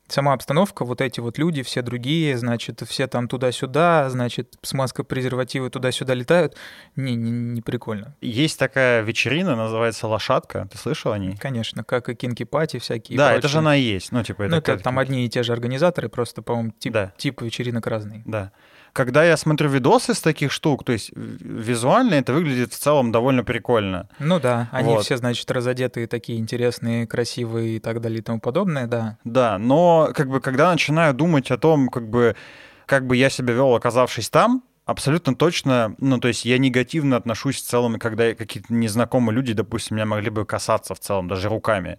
сама обстановка, вот эти вот люди, все другие, значит, все там туда-сюда, значит, смазка презервативы туда-сюда летают, не, не, не прикольно. Есть такая вечерина, называется «Лошадка», ты слышал о ней? Конечно, как и кинки пати всякие. Да, это же она и есть, ну, типа... Это, ну, это там одни и те же организаторы, просто, по-моему, тип, да. тип вечеринок разный. Да когда я смотрю видосы с таких штук, то есть визуально это выглядит в целом довольно прикольно. Ну да, они вот. все, значит, разодетые, такие интересные, красивые и так далее и тому подобное, да. Да, но как бы когда начинаю думать о том, как бы как бы я себя вел, оказавшись там, Абсолютно точно. Ну, то есть я негативно отношусь в целом, когда какие-то незнакомые люди, допустим, меня могли бы касаться в целом, даже руками.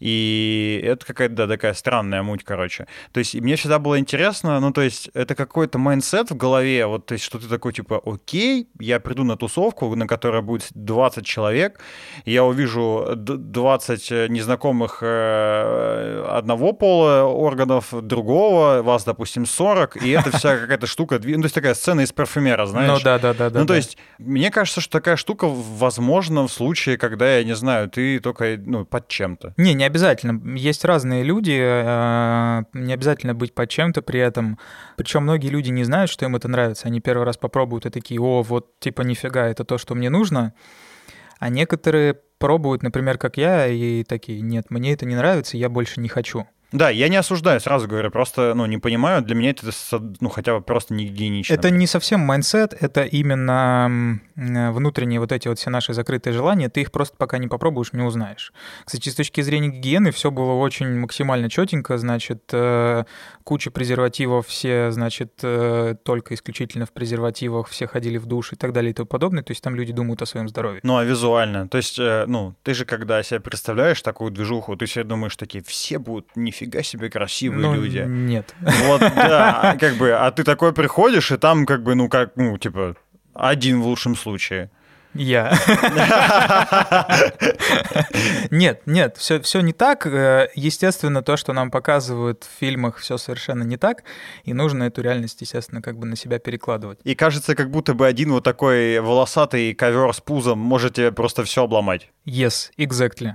И это какая-то, да, такая странная муть, короче. То есть мне всегда было интересно, ну, то есть это какой-то mindset в голове, вот, то есть что ты такой, типа, окей, я приду на тусовку, на которой будет 20 человек, я увижу 20 незнакомых э, одного пола органов, другого, вас, допустим, 40, и это вся какая-то штука, ну, то есть такая сцена из Парфюмера, знаешь? Ну да, да, да. Ну да, то есть, мне кажется, что такая штука возможна в случае, когда, я не знаю, ты только ну, под чем-то. Не, не обязательно. Есть разные люди, э, не обязательно быть под чем-то при этом. Причем многие люди не знают, что им это нравится. Они первый раз попробуют и такие, о, вот типа нифига, это то, что мне нужно. А некоторые пробуют, например, как я, и такие, нет, мне это не нравится, я больше не хочу. Да, я не осуждаю, сразу говорю, просто, ну, не понимаю, для меня это, ну, хотя бы просто не гигиенично. Это не совсем mindset, это именно внутренние вот эти вот все наши закрытые желания, ты их просто пока не попробуешь, не узнаешь. Кстати, с точки зрения гигиены все было очень максимально четенько, значит, э, куча презервативов, все, значит, э, только исключительно в презервативах, все ходили в душ и так далее и тому подобное, то есть там люди думают о своем здоровье. Ну, а визуально? То есть, э, ну, ты же, когда себе представляешь такую движуху, ты себе думаешь, такие, все будут нифига нифига себе красивые ну, люди. Нет. Вот, да, как бы, а ты такой приходишь, и там, как бы, ну, как, ну, типа, один в лучшем случае. Я. Нет, нет, все, все не так. Э, естественно, то, что нам показывают в фильмах, все совершенно не так, и нужно эту реальность, естественно, как бы на себя перекладывать. И кажется, как будто бы один вот такой волосатый ковер с пузом можете просто все обломать. Yes, exactly.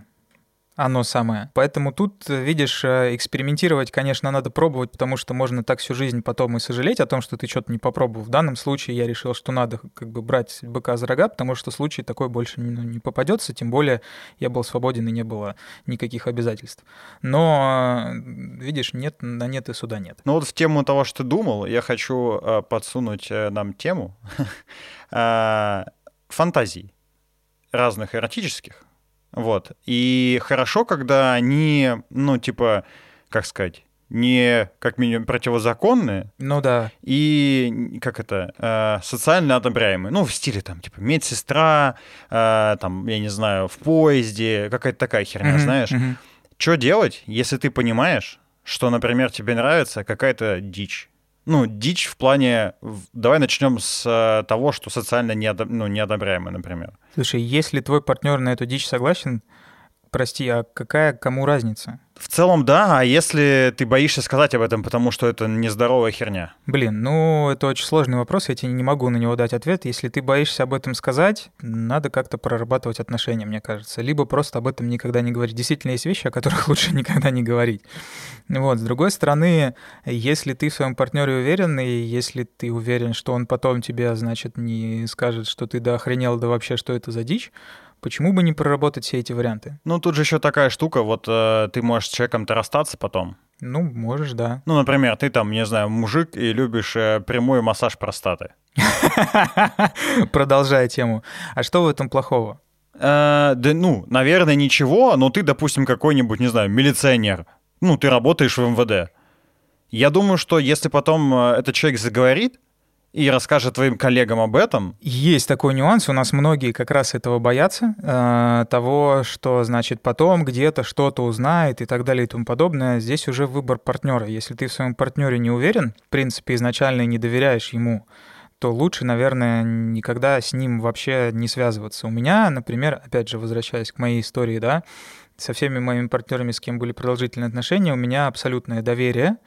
Оно самое. Поэтому тут, видишь, э, экспериментировать, конечно, надо пробовать, потому что можно так всю жизнь потом и сожалеть о том, что ты что-то не попробовал. В данном случае я решил, что надо как бы брать быка за рога, потому что случай такой больше ну, не попадется, тем более я был свободен и не было никаких обязательств. Но, видишь, нет, на нет и суда нет. Ну вот в тему того, что ты думал, я хочу э, подсунуть э, нам тему э, фантазий разных эротических вот. И хорошо, когда они, ну, типа, как сказать, не как минимум противозаконные. Ну да. И как это э, социально одобряемые. Ну в стиле там типа медсестра, э, там я не знаю в поезде какая-то такая херня, mm-hmm, знаешь. Mm-hmm. Что делать, если ты понимаешь, что, например, тебе нравится какая-то дичь? Ну, дичь в плане... Давай начнем с э, того, что социально неодоб... ну, неодобряемо, например. Слушай, если твой партнер на эту дичь согласен, прости, а какая кому разница? В целом, да, а если ты боишься сказать об этом, потому что это нездоровая херня? Блин, ну, это очень сложный вопрос, я тебе не могу на него дать ответ. Если ты боишься об этом сказать, надо как-то прорабатывать отношения, мне кажется. Либо просто об этом никогда не говорить. Действительно, есть вещи, о которых лучше никогда не говорить. Вот, с другой стороны, если ты в своем партнере уверен, и если ты уверен, что он потом тебе, значит, не скажет, что ты да охренел, да вообще, что это за дичь, Почему бы не проработать все эти варианты? Ну, тут же еще такая штука, вот э, ты можешь с человеком-то расстаться потом. Ну, можешь, да. Ну, например, ты там, не знаю, мужик и любишь э, прямой массаж простаты. Продолжая тему. А что в этом плохого? Э, да, ну, наверное, ничего, но ты, допустим, какой-нибудь, не знаю, милиционер. Ну, ты работаешь в МВД. Я думаю, что если потом э, этот человек заговорит, и расскажет твоим коллегам об этом. Есть такой нюанс. У нас многие как раз этого боятся. Э, того, что, значит, потом где-то что-то узнает и так далее и тому подобное. Здесь уже выбор партнера. Если ты в своем партнере не уверен, в принципе, изначально не доверяешь ему, то лучше, наверное, никогда с ним вообще не связываться. У меня, например, опять же, возвращаясь к моей истории, да, со всеми моими партнерами, с кем были продолжительные отношения, у меня абсолютное доверие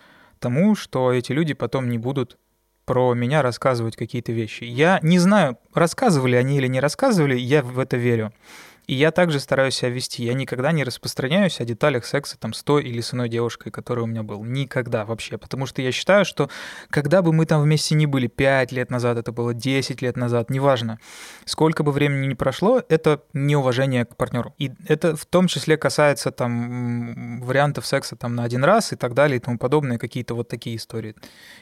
тому, что эти люди потом не будут про меня рассказывать какие-то вещи. Я не знаю, рассказывали они или не рассказывали, я в это верю. И я также стараюсь себя вести. Я никогда не распространяюсь о деталях секса там с той или с иной девушкой, которая у меня был. Никогда вообще. Потому что я считаю, что когда бы мы там вместе не были, 5 лет назад это было, 10 лет назад, неважно, сколько бы времени ни прошло, это неуважение к партнеру. И это в том числе касается там вариантов секса там на один раз и так далее и тому подобное, какие-то вот такие истории.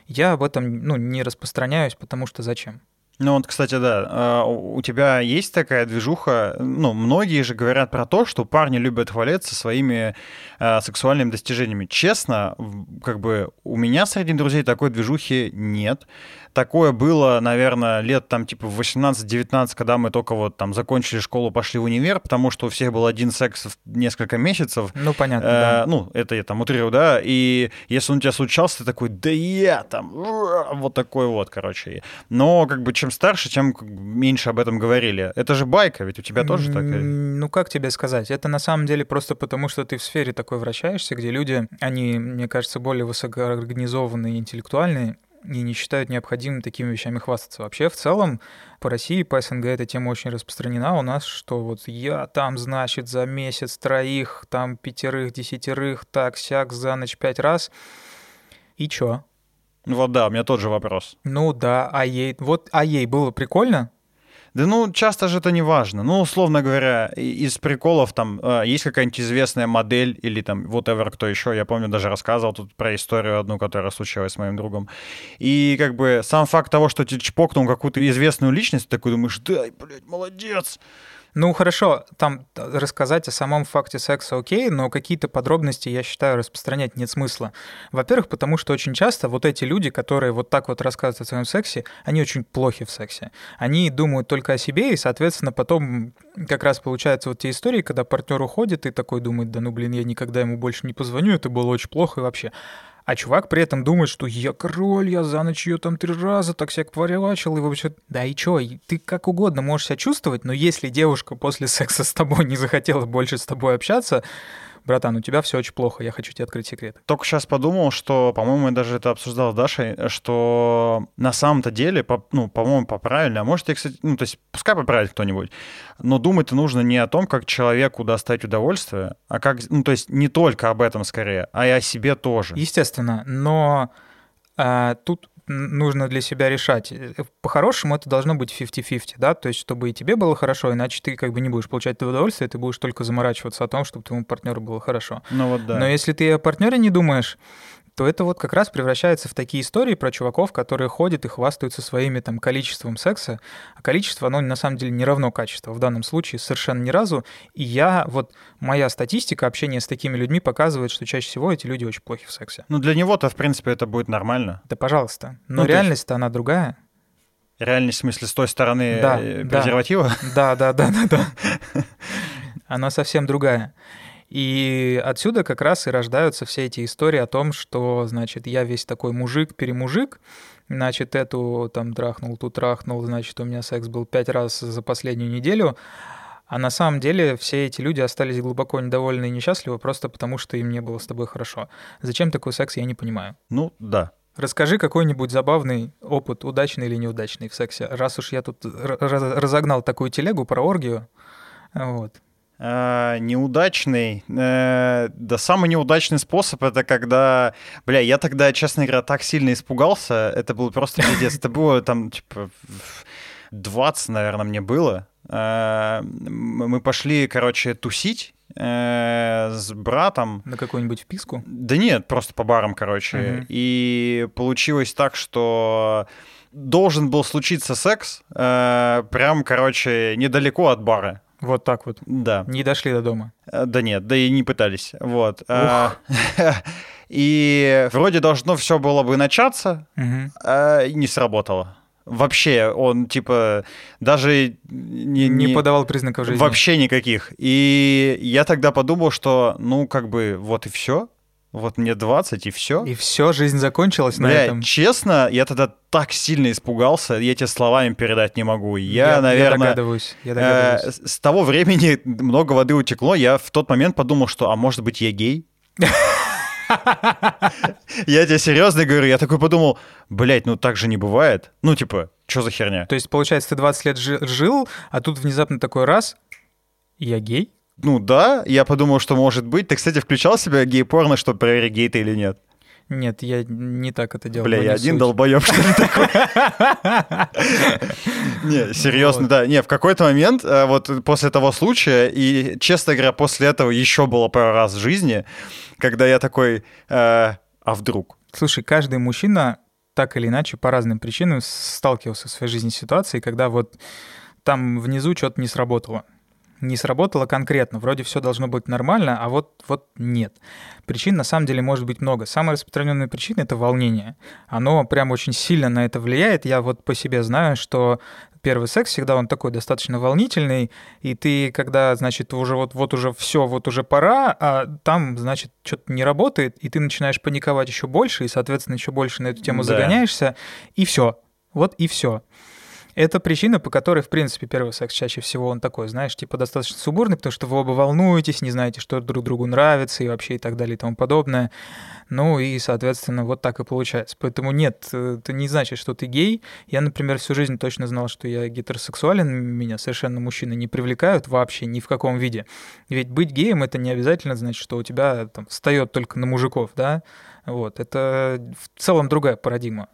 Я об этом ну, не распространяюсь, потому что зачем? Ну вот, кстати, да, а, у тебя есть такая движуха, ну, многие же говорят про то, что парни любят хвалиться своими э, сексуальными достижениями. Честно, как бы у меня среди друзей такой движухи нет такое было, наверное, лет там типа в 18-19, когда мы только вот там закончили школу, пошли в универ, потому что у всех был один секс в несколько месяцев. Ну, понятно, э, да. Ну, это я там утрирую, да, и если он у тебя случался, ты такой, да я там, вот такой вот, короче. Но как бы чем старше, тем меньше об этом говорили. Это же байка, ведь у тебя тоже так? Ну, как тебе сказать? Это на самом деле просто потому, что ты в сфере такой вращаешься, где люди, они, мне кажется, более высокоорганизованные, интеллектуальные, и не считают необходимым такими вещами хвастаться. Вообще, в целом, по России, по СНГ эта тема очень распространена у нас, что вот я там, значит, за месяц троих, там пятерых, десятерых, так, сяк, за ночь пять раз. И чё? Вот да, у меня тот же вопрос. Ну да, а ей... Вот, а ей было прикольно? Да ну, часто же это не важно. Ну, условно говоря, из приколов там э, есть какая-нибудь известная модель или там whatever кто еще. Я помню, даже рассказывал тут про историю одну, которая случилась с моим другом. И как бы сам факт того, что ты чпокнул какую-то известную личность, такой думаешь, да, блядь, молодец. Ну хорошо, там рассказать о самом факте секса окей, но какие-то подробности, я считаю, распространять нет смысла. Во-первых, потому что очень часто вот эти люди, которые вот так вот рассказывают о своем сексе, они очень плохи в сексе. Они думают только о себе, и, соответственно, потом как раз получаются вот те истории, когда партнер уходит и такой думает, да ну блин, я никогда ему больше не позвоню, это было очень плохо и вообще. А чувак при этом думает, что я король, я за ночь ее там три раза так себя кворячил, и вообще... Да и чё, ты как угодно можешь себя чувствовать, но если девушка после секса с тобой не захотела больше с тобой общаться, братан, у тебя все очень плохо, я хочу тебе открыть секрет. Только сейчас подумал, что, по-моему, я даже это обсуждал с Дашей, что на самом-то деле, по, ну, по-моему, поправильно, а может, я, кстати, ну, то есть, пускай поправит кто-нибудь, но думать-то нужно не о том, как человеку достать удовольствие, а как, ну, то есть, не только об этом скорее, а и о себе тоже. Естественно, но а, тут нужно для себя решать. Э, по-хорошему это должно быть 50-50, да, то есть чтобы и тебе было хорошо, иначе ты как бы не будешь получать это удовольствие, ты будешь только заморачиваться о том, чтобы твоему партнеру было хорошо. Ну вот да. Но если ты о партнере не думаешь, то это вот как раз превращается в такие истории про чуваков, которые ходят и хвастаются своими там количеством секса, а количество, оно на самом деле не равно качеству. В данном случае совершенно ни разу. И я, вот моя статистика общения с такими людьми показывает, что чаще всего эти люди очень плохи в сексе. Ну для него-то, в принципе, это будет нормально. Да, пожалуйста. Но ну, реальность-то она другая. Реальность, в смысле, с той стороны да, презерватива? Да, да, да, да, да. Она совсем другая. И отсюда как раз и рождаются все эти истории о том, что, значит, я весь такой мужик-перемужик, значит, эту там трахнул, тут трахнул, значит, у меня секс был пять раз за последнюю неделю, а на самом деле все эти люди остались глубоко недовольны и несчастливы просто потому, что им не было с тобой хорошо. Зачем такой секс, я не понимаю. Ну, да. Расскажи какой-нибудь забавный опыт, удачный или неудачный в сексе. Раз уж я тут разогнал такую телегу про оргию, вот. Э, неудачный. Э, да самый неудачный способ это когда, бля, я тогда, честно говоря, так сильно испугался, это был просто пиздец. Это было там, типа, 20, наверное, мне было. Э, мы пошли, короче, тусить с братом. На какую-нибудь вписку? Да нет, просто по барам, короче. Угу. И получилось так, что должен был случиться секс прям, короче, недалеко от бара. Вот так вот. Да. Не дошли до дома. Э, да нет, да и не пытались. Вот. А, и вроде должно все было бы начаться, а не сработало. Вообще, он типа даже не, не, не подавал признаков жизни. Вообще никаких. И я тогда подумал, что ну как бы вот и все. Вот мне 20, и все. И все, жизнь закончилась Бля, на этом. Честно, я тогда так сильно испугался, я тебе словами передать не могу. Я, я наверное, я догадываюсь, я догадываюсь. Э, с того времени много воды утекло. Я в тот момент подумал, что, а может быть, я гей? Я тебе серьезно говорю, я такой подумал, блядь, ну так же не бывает. Ну, типа, что за херня? То есть, получается, ты 20 лет жил, а тут внезапно такой раз, я гей? Ну да, я подумал, что может быть. Ты, кстати, включал себя гей-порно, чтобы проверить, гей ты или нет? Нет, я не так это делал. Бля, я один суть. долбоеб, что ли, такой? Не, серьезно, да. Не, в какой-то момент, э, вот после того случая, и, честно говоря, после этого еще было пару раз в жизни, когда я такой, э, а вдруг? Слушай, каждый мужчина так или иначе по разным причинам сталкивался в своей жизни с ситуацией, когда вот там внизу что-то не сработало не сработало конкретно. Вроде все должно быть нормально, а вот, вот нет. Причин на самом деле может быть много. Самая распространенная причина — это волнение. Оно прям очень сильно на это влияет. Я вот по себе знаю, что первый секс всегда он такой достаточно волнительный, и ты, когда, значит, уже вот, вот уже все, вот уже пора, а там, значит, что-то не работает, и ты начинаешь паниковать еще больше, и, соответственно, еще больше на эту тему да. загоняешься, и все. Вот и все. Это причина, по которой, в принципе, первый секс чаще всего он такой, знаешь, типа достаточно субурный, потому что вы оба волнуетесь, не знаете, что друг другу нравится и вообще и так далее и тому подобное. Ну и, соответственно, вот так и получается. Поэтому нет, это не значит, что ты гей. Я, например, всю жизнь точно знал, что я гетеросексуален, меня совершенно мужчины не привлекают вообще ни в каком виде. Ведь быть геем — это не обязательно значит, что у тебя там встает только на мужиков, да? Вот, это в целом другая парадигма.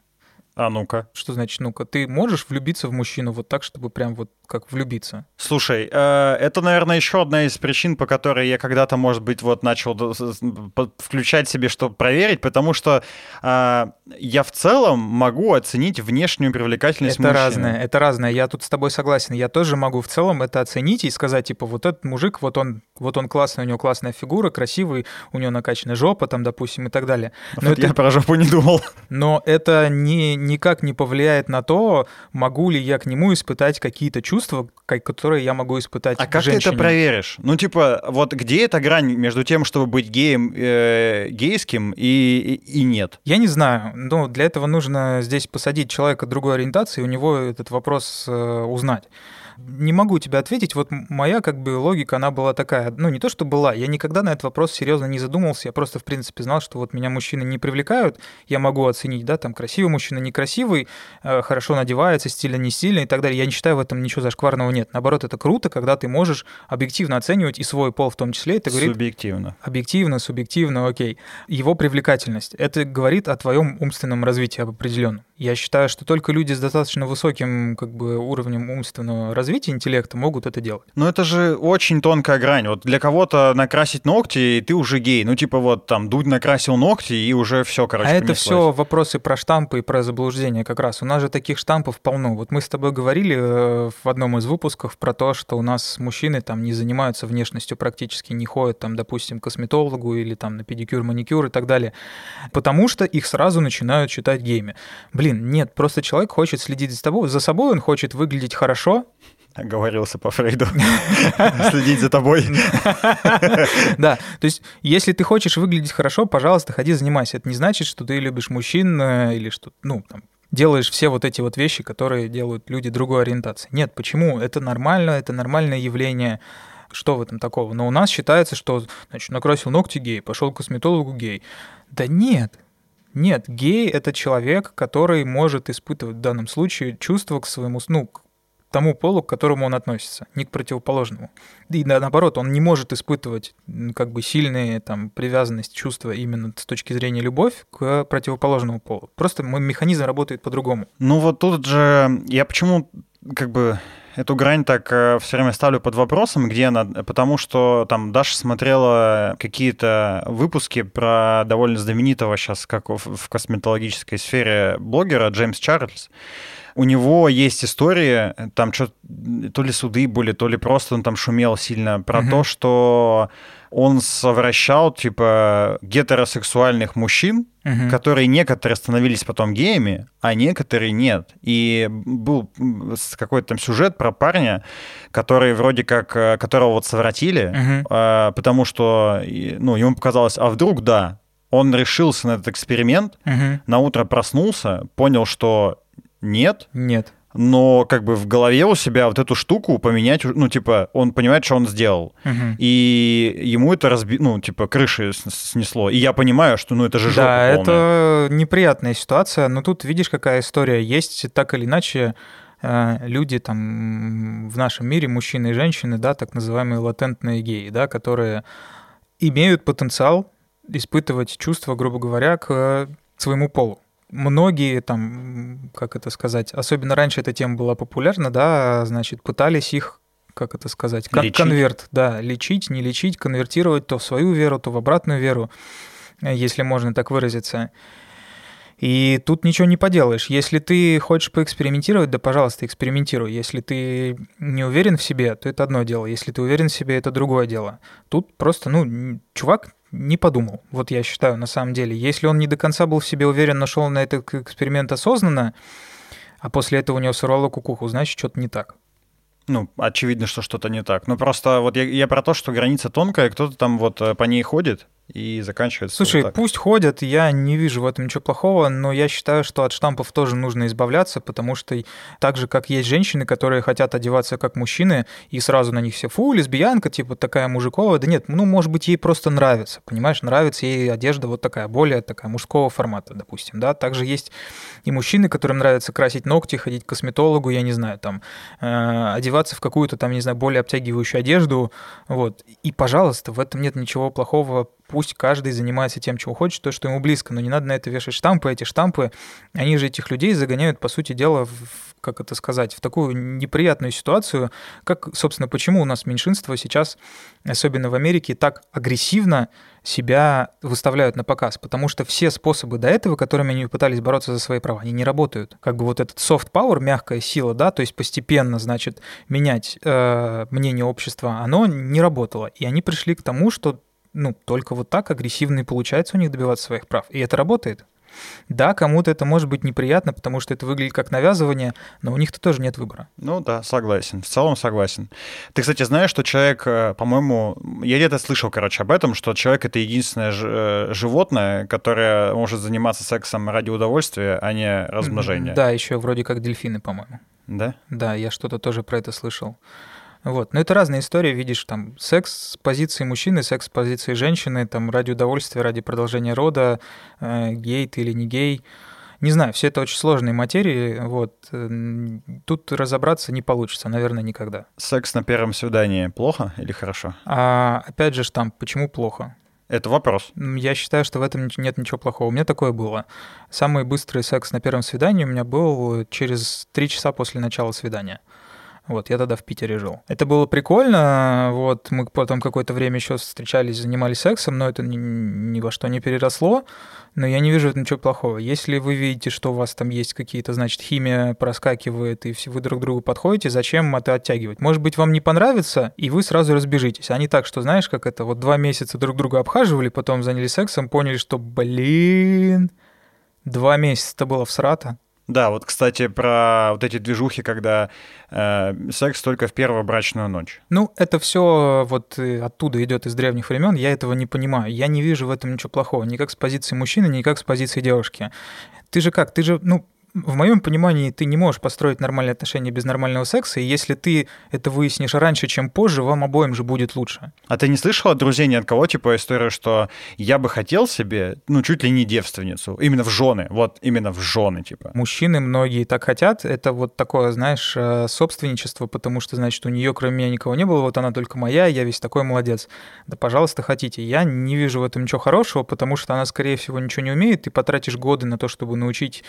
А ну-ка. Что значит ну-ка? Ты можешь влюбиться в мужчину вот так, чтобы прям вот как влюбиться? Слушай, э, это, наверное, еще одна из причин, по которой я когда-то, может быть, вот начал включать себе, чтобы проверить, потому что э, я в целом могу оценить внешнюю привлекательность это мужчины. Это разное, это разное. Я тут с тобой согласен. Я тоже могу в целом это оценить и сказать, типа, вот этот мужик, вот он, вот он классный, у него классная фигура, красивый, у него накачанная жопа, там, допустим, и так далее. Но вот это... я про жопу не думал. Но это не, никак не повлияет на то, могу ли я к нему испытать какие-то чувства, которые я могу испытать А как женщине. ты это проверишь? Ну, типа, вот где эта грань между тем, чтобы быть геем, э, гейским и, и, и нет? Я не знаю. Ну, для этого нужно здесь посадить человека другой ориентации, у него этот вопрос э, узнать. Не могу тебе ответить. Вот моя как бы логика, она была такая, ну не то, что была, я никогда на этот вопрос серьезно не задумывался, я просто в принципе знал, что вот меня мужчины не привлекают, я могу оценить, да, там красивый мужчина, некрасивый, э, хорошо надевается, стильно, не стильно и так далее. Я не считаю в этом ничего зашкварного нет. Наоборот, это круто, когда ты можешь объективно оценивать и свой пол в том числе. Это говорит... Субъективно. Объективно, субъективно, окей. Его привлекательность. Это говорит о твоем умственном развитии об определенном. Я считаю, что только люди с достаточно высоким как бы, уровнем умственного развития интеллекта могут это делать. Но это же очень тонкая грань. Вот для кого-то накрасить ногти, и ты уже гей. Ну, типа вот там Дудь накрасил ногти, и уже все, короче, А это все вопросы про штампы и про заблуждение как раз. У нас же таких штампов полно. Вот мы с тобой говорили э, в одном из выпусков про то, что у нас мужчины там не занимаются внешностью практически, не ходят там, допустим, к косметологу или там на педикюр, маникюр и так далее, потому что их сразу начинают считать геями Блин, нет, просто человек хочет следить за тобой, за собой, он хочет выглядеть хорошо. Оговорился по Фрейду. Следить за тобой. Да, то есть если ты хочешь выглядеть хорошо, пожалуйста, ходи занимайся. Это не значит, что ты любишь мужчин э, или что, ну, там, делаешь все вот эти вот вещи, которые делают люди другой ориентации. Нет, почему? Это нормально, это нормальное явление. Что в этом такого? Но у нас считается, что, значит, накрасил ногти гей, пошел к косметологу гей. Да нет, нет, гей — это человек, который может испытывать в данном случае чувства к своему, ну, к тому полу, к которому он относится, не к противоположному. И наоборот, он не может испытывать как бы сильные там привязанность, чувства именно с точки зрения любовь к противоположному полу. Просто механизм работает по-другому. Ну вот тут же я почему как бы эту грань так э, все время ставлю под вопросом, где она, потому что там Даша смотрела какие-то выпуски про довольно знаменитого сейчас, как в косметологической сфере блогера Джеймс Чарльз. У него есть истории, там что то ли суды были, то ли просто он там шумел сильно, про угу. то, что он совращал, типа, гетеросексуальных мужчин, угу. которые некоторые становились потом геями, а некоторые нет. И был какой-то там сюжет про парня, который вроде как, э, которого вот совратили, угу. потому что, ну, ему показалось, а вдруг да, он решился на этот эксперимент, угу. на утро проснулся, понял, что нет. Нет но как бы в голове у себя вот эту штуку поменять, ну, типа, он понимает, что он сделал. Угу. И ему это разби... ну, типа, крыши снесло. И я понимаю, что, ну, это же жопа Да, полная. это неприятная ситуация, но тут видишь, какая история. Есть так или иначе э, люди там в нашем мире, мужчины и женщины, да, так называемые латентные геи, да, которые имеют потенциал испытывать чувства, грубо говоря, к своему полу многие там, как это сказать, особенно раньше эта тема была популярна, да, значит, пытались их как это сказать, как лечить. конверт, да, лечить, не лечить, конвертировать то в свою веру, то в обратную веру, если можно так выразиться. И тут ничего не поделаешь. Если ты хочешь поэкспериментировать, да, пожалуйста, экспериментируй. Если ты не уверен в себе, то это одно дело. Если ты уверен в себе, это другое дело. Тут просто, ну, чувак не подумал. Вот я считаю, на самом деле. Если он не до конца был в себе уверен, но шел на этот эксперимент осознанно, а после этого у него сорвало кукуху, значит, что-то не так. Ну, очевидно, что что-то не так. Ну, просто вот я, я про то, что граница тонкая, кто-то там вот э, по ней ходит, и заканчивается. Слушай, вот пусть ходят, я не вижу в этом ничего плохого, но я считаю, что от штампов тоже нужно избавляться, потому что так же, как есть женщины, которые хотят одеваться как мужчины, и сразу на них все, фу, лесбиянка, типа такая мужиковая, да нет, ну, может быть, ей просто нравится, понимаешь, нравится ей одежда вот такая, более такая мужского формата, допустим, да, также есть и мужчины, которым нравится красить ногти, ходить к косметологу, я не знаю, там, э, одеваться в какую-то там, не знаю, более обтягивающую одежду, вот, и, пожалуйста, в этом нет ничего плохого, пусть каждый занимается тем, чего хочет, то, что ему близко, но не надо на это вешать штампы. Эти штампы, они же этих людей загоняют, по сути дела, в, как это сказать, в такую неприятную ситуацию, как, собственно, почему у нас меньшинство сейчас, особенно в Америке, так агрессивно себя выставляют на показ, потому что все способы до этого, которыми они пытались бороться за свои права, они не работают. Как бы вот этот soft power, мягкая сила, да, то есть постепенно, значит, менять э, мнение общества, оно не работало. И они пришли к тому, что ну, только вот так агрессивно и получается у них добиваться своих прав. И это работает. Да, кому-то это может быть неприятно, потому что это выглядит как навязывание, но у них-то тоже нет выбора. Ну да, согласен. В целом согласен. Ты, кстати, знаешь, что человек, э, по-моему, я где-то слышал, короче, об этом, что человек — это единственное э, животное, которое может заниматься сексом ради удовольствия, а не размножения. Да, еще вроде как дельфины, по-моему. Да? Да, я что-то тоже про это слышал. Вот. Но это разные истории, видишь, там, секс с позиции мужчины, секс с позиции женщины, там, ради удовольствия, ради продолжения рода, э, гей ты или не гей. Не знаю, все это очень сложные материи, вот. Э, тут разобраться не получится, наверное, никогда. Секс на первом свидании плохо или хорошо? А опять же штамп, почему плохо? Это вопрос. Я считаю, что в этом нет ничего плохого. У меня такое было. Самый быстрый секс на первом свидании у меня был через три часа после начала свидания. Вот, я тогда в Питере жил. Это было прикольно, вот, мы потом какое-то время еще встречались, занимались сексом, но это ни, ни во что не переросло, но я не вижу ничего плохого. Если вы видите, что у вас там есть какие-то, значит, химия проскакивает, и вы друг к другу подходите, зачем это оттягивать? Может быть, вам не понравится, и вы сразу разбежитесь, а не так, что, знаешь, как это, вот два месяца друг друга обхаживали, потом занялись сексом, поняли, что, блин, два месяца-то было в срата, да, вот, кстати, про вот эти движухи, когда э, секс только в первую брачную ночь. Ну, это все вот оттуда идет из древних времен. Я этого не понимаю. Я не вижу в этом ничего плохого, ни как с позиции мужчины, ни как с позиции девушки. Ты же как? Ты же, ну, в моем понимании, ты не можешь построить нормальные отношения без нормального секса, и если ты это выяснишь раньше, чем позже, вам обоим же будет лучше. А ты не слышал от друзей ни от кого, типа, историю, что я бы хотел себе, ну, чуть ли не девственницу, именно в жены, вот именно в жены, типа? Мужчины многие так хотят, это вот такое, знаешь, э, собственничество, потому что, значит, у нее кроме меня никого не было, вот она только моя, я весь такой молодец. Да, пожалуйста, хотите. Я не вижу в этом ничего хорошего, потому что она, скорее всего, ничего не умеет, ты потратишь годы на то, чтобы научить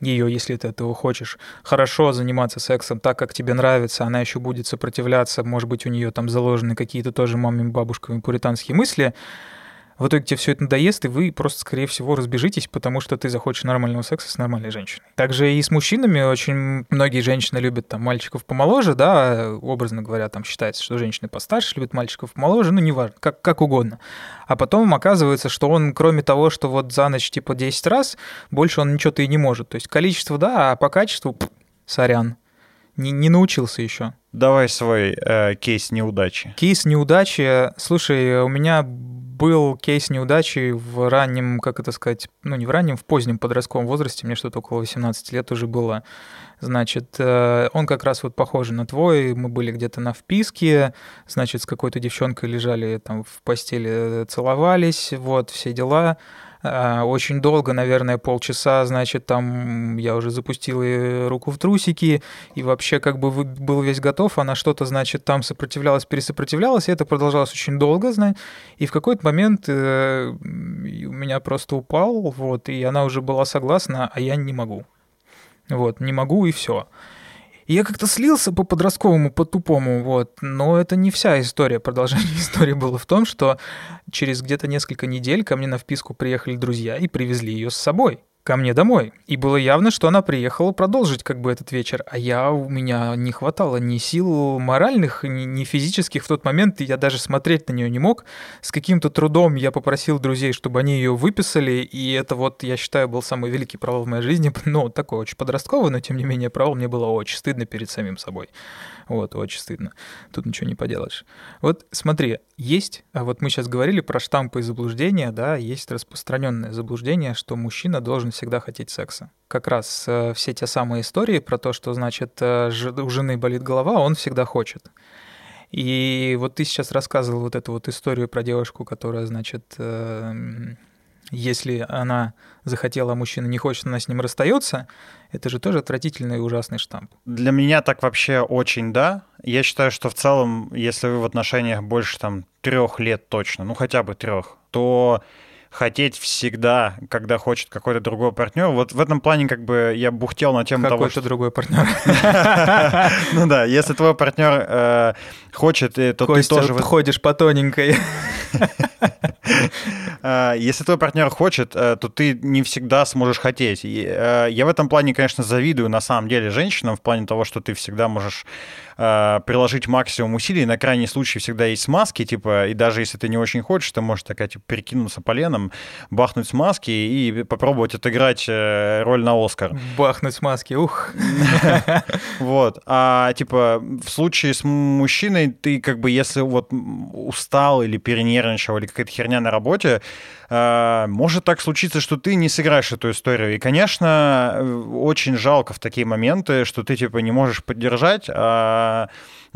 ее, если ты этого хочешь, хорошо заниматься сексом так, как тебе нравится, она еще будет сопротивляться, может быть, у нее там заложены какие-то тоже мамами, бабушками пуританские мысли, в итоге тебе все это надоест, и вы просто, скорее всего, разбежитесь, потому что ты захочешь нормального секса с нормальной женщиной. Также и с мужчинами очень многие женщины любят там мальчиков помоложе, да, образно говоря, там считается, что женщины постарше любят мальчиков помоложе, ну, неважно, как, как угодно. А потом оказывается, что он, кроме того, что вот за ночь типа 10 раз, больше он ничего-то и не может. То есть количество, да, а по качеству, пфф, сорян, не, не научился еще. Давай свой э, кейс неудачи. Кейс неудачи. Слушай, у меня был кейс неудачи в раннем, как это сказать, ну не в раннем, в позднем подростковом возрасте, мне что-то около 18 лет уже было. Значит, э, он как раз вот похожий на твой, мы были где-то на вписке, значит, с какой-то девчонкой лежали там в постели, целовались, вот, все дела. А, очень долго, наверное, полчаса, значит, там я уже запустил руку в трусики, и вообще как бы был весь готов, она что-то, значит, там сопротивлялась, пересопротивлялась, и это продолжалось очень долго, знаете, и в какой-то момент э, у меня просто упал, вот, и она уже была согласна, а я не могу. Вот, не могу, и все. И я как-то слился по подростковому, по тупому, вот. Но это не вся история. Продолжение истории было в том, что через где-то несколько недель ко мне на вписку приехали друзья и привезли ее с собой ко мне домой. И было явно, что она приехала продолжить как бы этот вечер, а я, у меня не хватало ни сил моральных, ни, ни физических в тот момент, я даже смотреть на нее не мог. С каким-то трудом я попросил друзей, чтобы они ее выписали, и это вот, я считаю, был самый великий провал в моей жизни, ну, такой очень подростковый, но тем не менее провал, мне было очень стыдно перед самим собой. Вот, очень стыдно. Тут ничего не поделаешь. Вот смотри, есть, а вот мы сейчас говорили про штампы и заблуждения, да, есть распространенное заблуждение, что мужчина должен всегда хотеть секса. Как раз э, все те самые истории про то, что, значит, э, у жены болит голова, он всегда хочет. И вот ты сейчас рассказывал вот эту вот историю про девушку, которая, значит, э, если она захотела, а мужчина не хочет, она с ним расстается, это же тоже отвратительный и ужасный штамп. Для меня так вообще очень да. Я считаю, что в целом, если вы в отношениях больше там трех лет точно, ну хотя бы трех, то хотеть всегда, когда хочет какой-то другой партнер. Вот в этом плане как бы я бухтел на тему какой того, что... другой партнер. Ну да, если твой партнер э, хочет, э, то ты тоже... ходишь по тоненькой. Э, если твой партнер хочет, то ты не всегда сможешь хотеть. Я в этом плане, конечно, завидую на самом деле женщинам в плане того, что ты всегда можешь э, приложить максимум усилий. На крайний случай всегда есть смазки, типа, и даже если ты не очень хочешь, ты можешь такая, типа, перекинуться поленом, бахнуть смазки и попробовать отыграть э, роль на Оскар. Бахнуть смазки, ух. Вот. А, типа, в случае с мужчиной ты, как бы, если вот устал или перенервничал, или какая-то херня на работе, э, может так случиться, что ты не сыграешь эту историю. И, конечно, очень жалко в такие моменты, что ты, типа, не можешь поддержать, а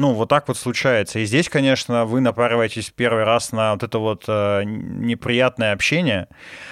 ну, вот так вот случается. И здесь, конечно, вы напарываетесь первый раз на вот это вот э, неприятное общение.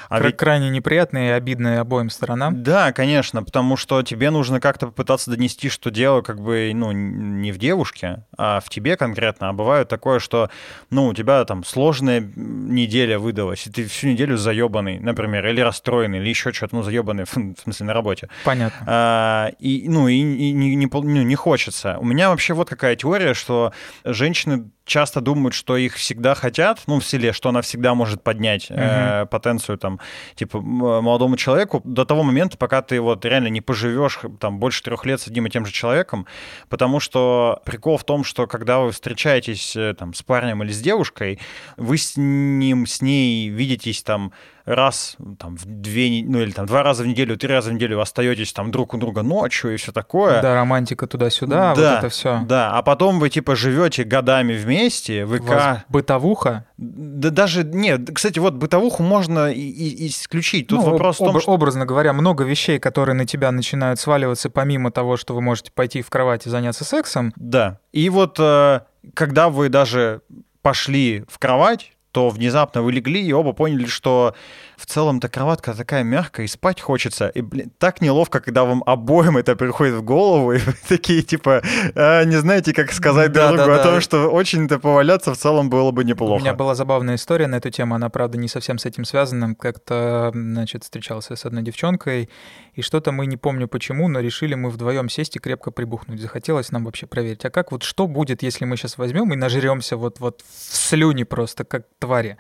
А ведь... Крайне неприятное и обидное обоим сторонам. Да, конечно, потому что тебе нужно как-то попытаться донести, что дело как бы, ну, не в девушке, а в тебе конкретно. А бывает такое, что, ну, у тебя там сложная неделя выдалась, и ты всю неделю заебанный, например, или расстроенный, или еще что-то, ну, заебанный, в смысле, на работе. Понятно. А, и, ну, и, и не, не, не, не хочется. У меня вообще вот какая теория, что женщины часто думают, что их всегда хотят, ну, в селе, что она всегда может поднять э, потенцию, там, типа, молодому человеку до того момента, пока ты вот реально не поживешь там больше трех лет с одним и тем же человеком, потому что прикол в том, что когда вы встречаетесь э, там с парнем или с девушкой, вы с ним, с ней видитесь там раз там, в две, ну или там два раза в неделю, три раза в неделю остаетесь там друг у друга ночью и все такое. Да, романтика туда-сюда, да, вот это все. Да, а потом вы типа живете годами вместе, ВК... У вас бытовуха? Да даже, нет, кстати, вот бытовуху можно и, и исключить. Тут ну, вопрос об, в том, что... Образно говоря, много вещей, которые на тебя начинают сваливаться, помимо того, что вы можете пойти в кровать и заняться сексом. Да, и вот э, когда вы даже пошли в кровать, то внезапно вы легли и оба поняли, что в целом-то кроватка такая мягкая, и спать хочется. И, блин, так неловко, когда вам обоим это приходит в голову, и вы такие, типа, а, не знаете, как сказать да, друг другу да, о том, что очень-то поваляться в целом было бы неплохо. У меня была забавная история на эту тему, она, правда, не совсем с этим связана. Как-то, значит, встречался с одной девчонкой, и что-то мы не помню почему, но решили мы вдвоем сесть и крепко прибухнуть. Захотелось нам вообще проверить, а как вот что будет, если мы сейчас возьмем и нажремся вот, вот в слюни просто, как твари.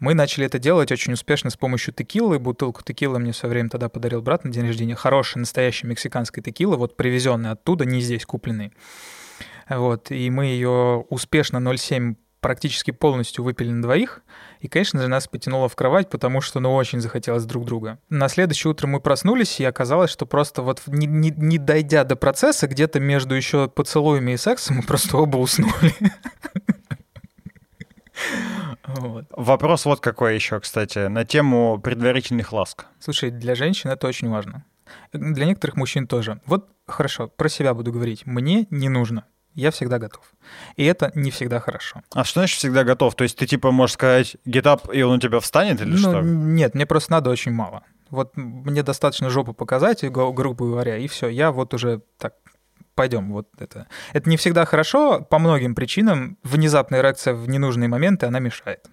Мы начали это делать очень успешно с помощью текилы. Бутылку текилы мне все время тогда подарил брат на день рождения. Хорошая, настоящая мексиканская текила, вот привезенная оттуда, не здесь купленный. Вот, и мы ее успешно 0,7 практически полностью выпили на двоих, и, конечно же, нас потянуло в кровать, потому что, ну, очень захотелось друг друга. На следующее утро мы проснулись, и оказалось, что просто вот не, не, не дойдя до процесса, где-то между еще поцелуями и сексом, мы просто оба уснули. Вот. Вопрос вот какой еще, кстати, на тему предварительных ласк. Слушай, для женщин это очень важно. Для некоторых мужчин тоже. Вот хорошо, про себя буду говорить. Мне не нужно. Я всегда готов. И это не всегда хорошо. А что значит всегда готов? То есть ты типа можешь сказать get up, и он у тебя встанет или ну, что? Нет, мне просто надо очень мало. Вот мне достаточно жопу показать, грубо говоря, и все. Я вот уже так пойдем, вот это. Это не всегда хорошо, по многим причинам. Внезапная реакция в ненужные моменты, она мешает.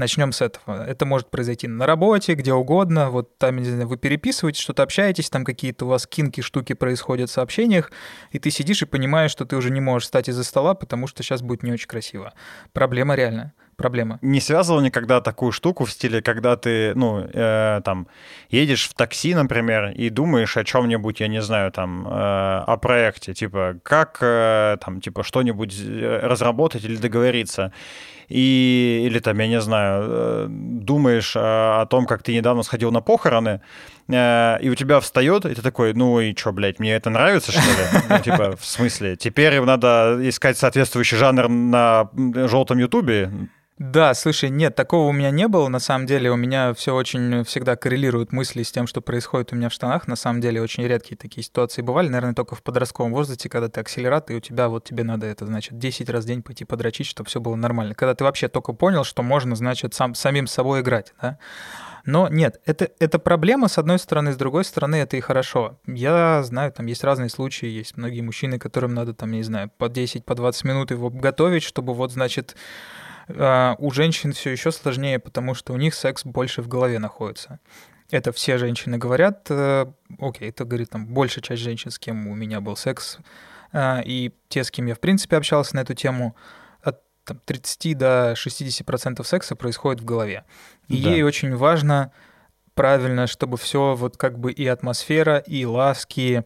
Начнем с этого. Это может произойти на работе, где угодно. Вот там, не знаю, вы переписываетесь, что-то общаетесь, там какие-то у вас кинки, штуки происходят в сообщениях, и ты сидишь и понимаешь, что ты уже не можешь встать из-за стола, потому что сейчас будет не очень красиво. Проблема реальная проблема. Не связывал никогда такую штуку в стиле, когда ты, ну, э, там, едешь в такси, например, и думаешь о чем-нибудь, я не знаю, там, э, о проекте, типа, как, э, там, типа, что-нибудь э, разработать или договориться. И, или там, я не знаю, э, думаешь о, о том, как ты недавно сходил на похороны, э, и у тебя встает, и ты такой, ну и что, блядь, мне это нравится, что ли? Ну, типа, в смысле? Теперь надо искать соответствующий жанр на желтом ютубе? Да, слушай, нет, такого у меня не было. На самом деле у меня все очень всегда коррелирует мысли с тем, что происходит у меня в штанах. На самом деле очень редкие такие ситуации бывали, наверное, только в подростковом возрасте, когда ты акселерат, и у тебя вот тебе надо это, значит, 10 раз в день пойти подрочить, чтобы все было нормально. Когда ты вообще только понял, что можно, значит, сам, самим собой играть, да? Но нет, это, это проблема, с одной стороны, с другой стороны, это и хорошо. Я знаю, там есть разные случаи, есть многие мужчины, которым надо, там, не знаю, по 10, по 20 минут его готовить, чтобы вот, значит, у женщин все еще сложнее, потому что у них секс больше в голове находится. Это все женщины говорят. Э, окей, это говорит там большая часть женщин, с кем у меня был секс, а, и те, с кем я в принципе общался на эту тему, от там, 30 до 60% секса происходит в голове. И да. ей очень важно правильно, чтобы все вот как бы и атмосфера, и ласки,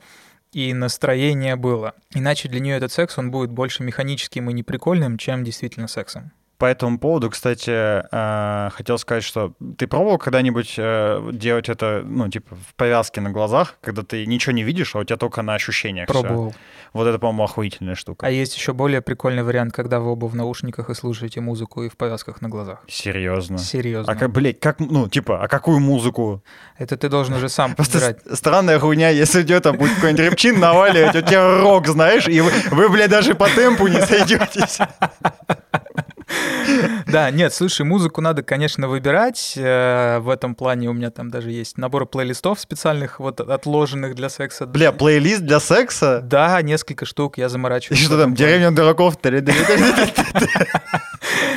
и настроение было. Иначе для нее этот секс, он будет больше механическим и неприкольным, чем действительно сексом. По этому поводу, кстати, э, хотел сказать, что ты пробовал когда-нибудь э, делать это, ну, типа, в повязке на глазах, когда ты ничего не видишь, а у тебя только на ощущениях? Пробовал. Вот это, по-моему, охуительная штука. А есть еще более прикольный вариант, когда вы оба в наушниках и слушаете музыку и в повязках на глазах. Серьезно. Серьезно. А как, блядь, как, ну, типа, а какую музыку? Это ты должен уже сам Просто странная хуйня, если идет, там будет какой-нибудь репчин наваливать, у тебя рок, знаешь, и вы, вы, блядь, даже по темпу не сойдетесь. Да, нет, слушай, музыку надо, конечно, выбирать. Э, В этом плане у меня там даже есть набор плейлистов специальных, вот отложенных для секса. Бля, плейлист для секса? Да, несколько штук, я И заморачиваюсь. что в там, деревня дураков?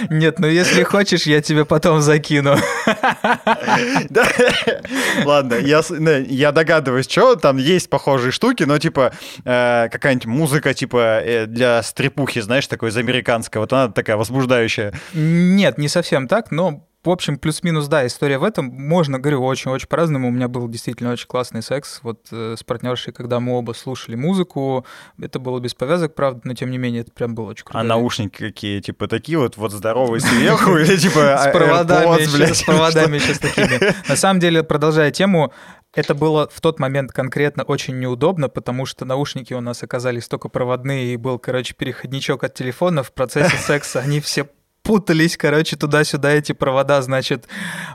Нет, ну если хочешь, я тебе потом закину. Ладно, я, я догадываюсь, что там есть похожие штуки, но типа э, какая-нибудь музыка типа э, для стрепухи, знаешь, такой из американской, вот она такая возбуждающая. Нет, не совсем так, но в общем, плюс-минус, да, история в этом. Можно, говорю, очень-очень по-разному. У меня был действительно очень классный секс вот э, с партнершей, когда мы оба слушали музыку. Это было без повязок, правда, но тем не менее это прям было очень круто. А наушники какие? Типа такие вот, вот здоровые сверху или типа с проводами, с проводами еще с такими. На самом деле, продолжая тему, это было в тот момент конкретно очень неудобно, потому что наушники у нас оказались только проводные, и был, короче, переходничок от телефона в процессе секса. Они все путались, короче, туда-сюда эти провода, значит.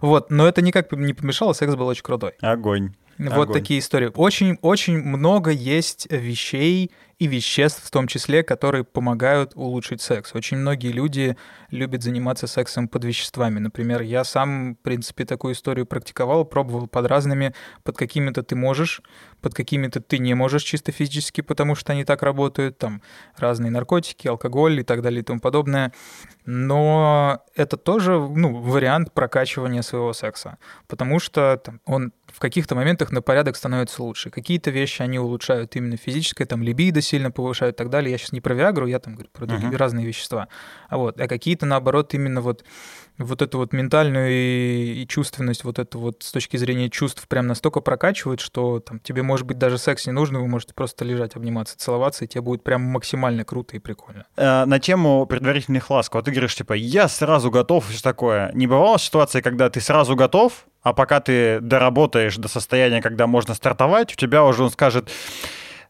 Вот, но это никак не помешало, секс был очень крутой. Огонь. Вот Огонь. такие истории. Очень-очень много есть вещей и веществ в том числе, которые помогают улучшить секс. Очень многие люди любят заниматься сексом под веществами. Например, я сам, в принципе, такую историю практиковал, пробовал под разными. Под какими-то ты можешь, под какими-то ты не можешь чисто физически, потому что они так работают. Там разные наркотики, алкоголь и так далее и тому подобное. Но это тоже ну, вариант прокачивания своего секса. Потому что там, он в каких-то моментах на порядок становится лучше. Какие-то вещи они улучшают именно физическое, там либидо сильно повышают и так далее. Я сейчас не про Виагру, я там говорю про другие Мгм. разные вещества. А, вот, а какие-то, наоборот, именно вот, вот эту вот ментальную и, и чувственность, вот эту вот с точки зрения чувств прям настолько прокачивают, что там тебе, может быть, даже секс не нужно, вы можете просто лежать, обниматься, целоваться, и тебе будет прям максимально круто и прикольно. Э, на тему предварительных ласк. Вот ты говоришь, типа, я сразу готов, и все такое. Не бывало ситуации, когда ты сразу готов, а пока ты доработаешь до состояния, когда можно стартовать, у тебя уже он скажет,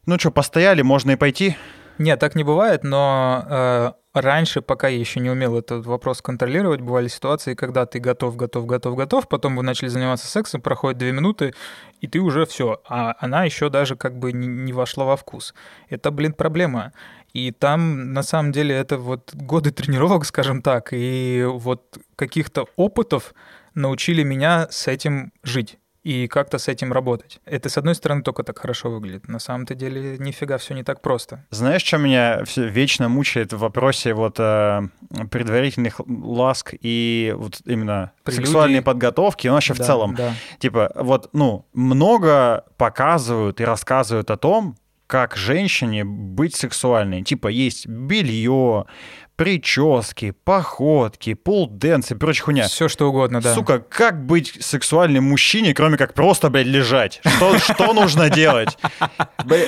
ну что, постояли, можно и пойти. Нет, так не бывает, но э, раньше, пока я еще не умел этот вопрос контролировать, бывали ситуации, когда ты готов, готов, готов, готов, потом вы начали заниматься сексом, проходит две минуты, и ты уже все, а она еще даже как бы не, вошла во вкус. Это, блин, проблема. И там, на самом деле, это вот годы тренировок, скажем так, и вот каких-то опытов научили меня с этим жить и как-то с этим работать. Это, с одной стороны, только так хорошо выглядит. На самом-то деле, нифига все не так просто. Знаешь, что меня вечно мучает в вопросе вот э, предварительных ласк и вот именно Прелюдий. сексуальной подготовки, ну вообще в Да, целом. Да. Типа, вот, ну, много показывают и рассказывают о том, как женщине быть сексуальной. Типа, есть белье, прически, походки, полденс и прочая хуйня. Все что угодно, да. Сука, как быть сексуальным мужчине, кроме как просто, блядь, лежать? Что, что нужно делать?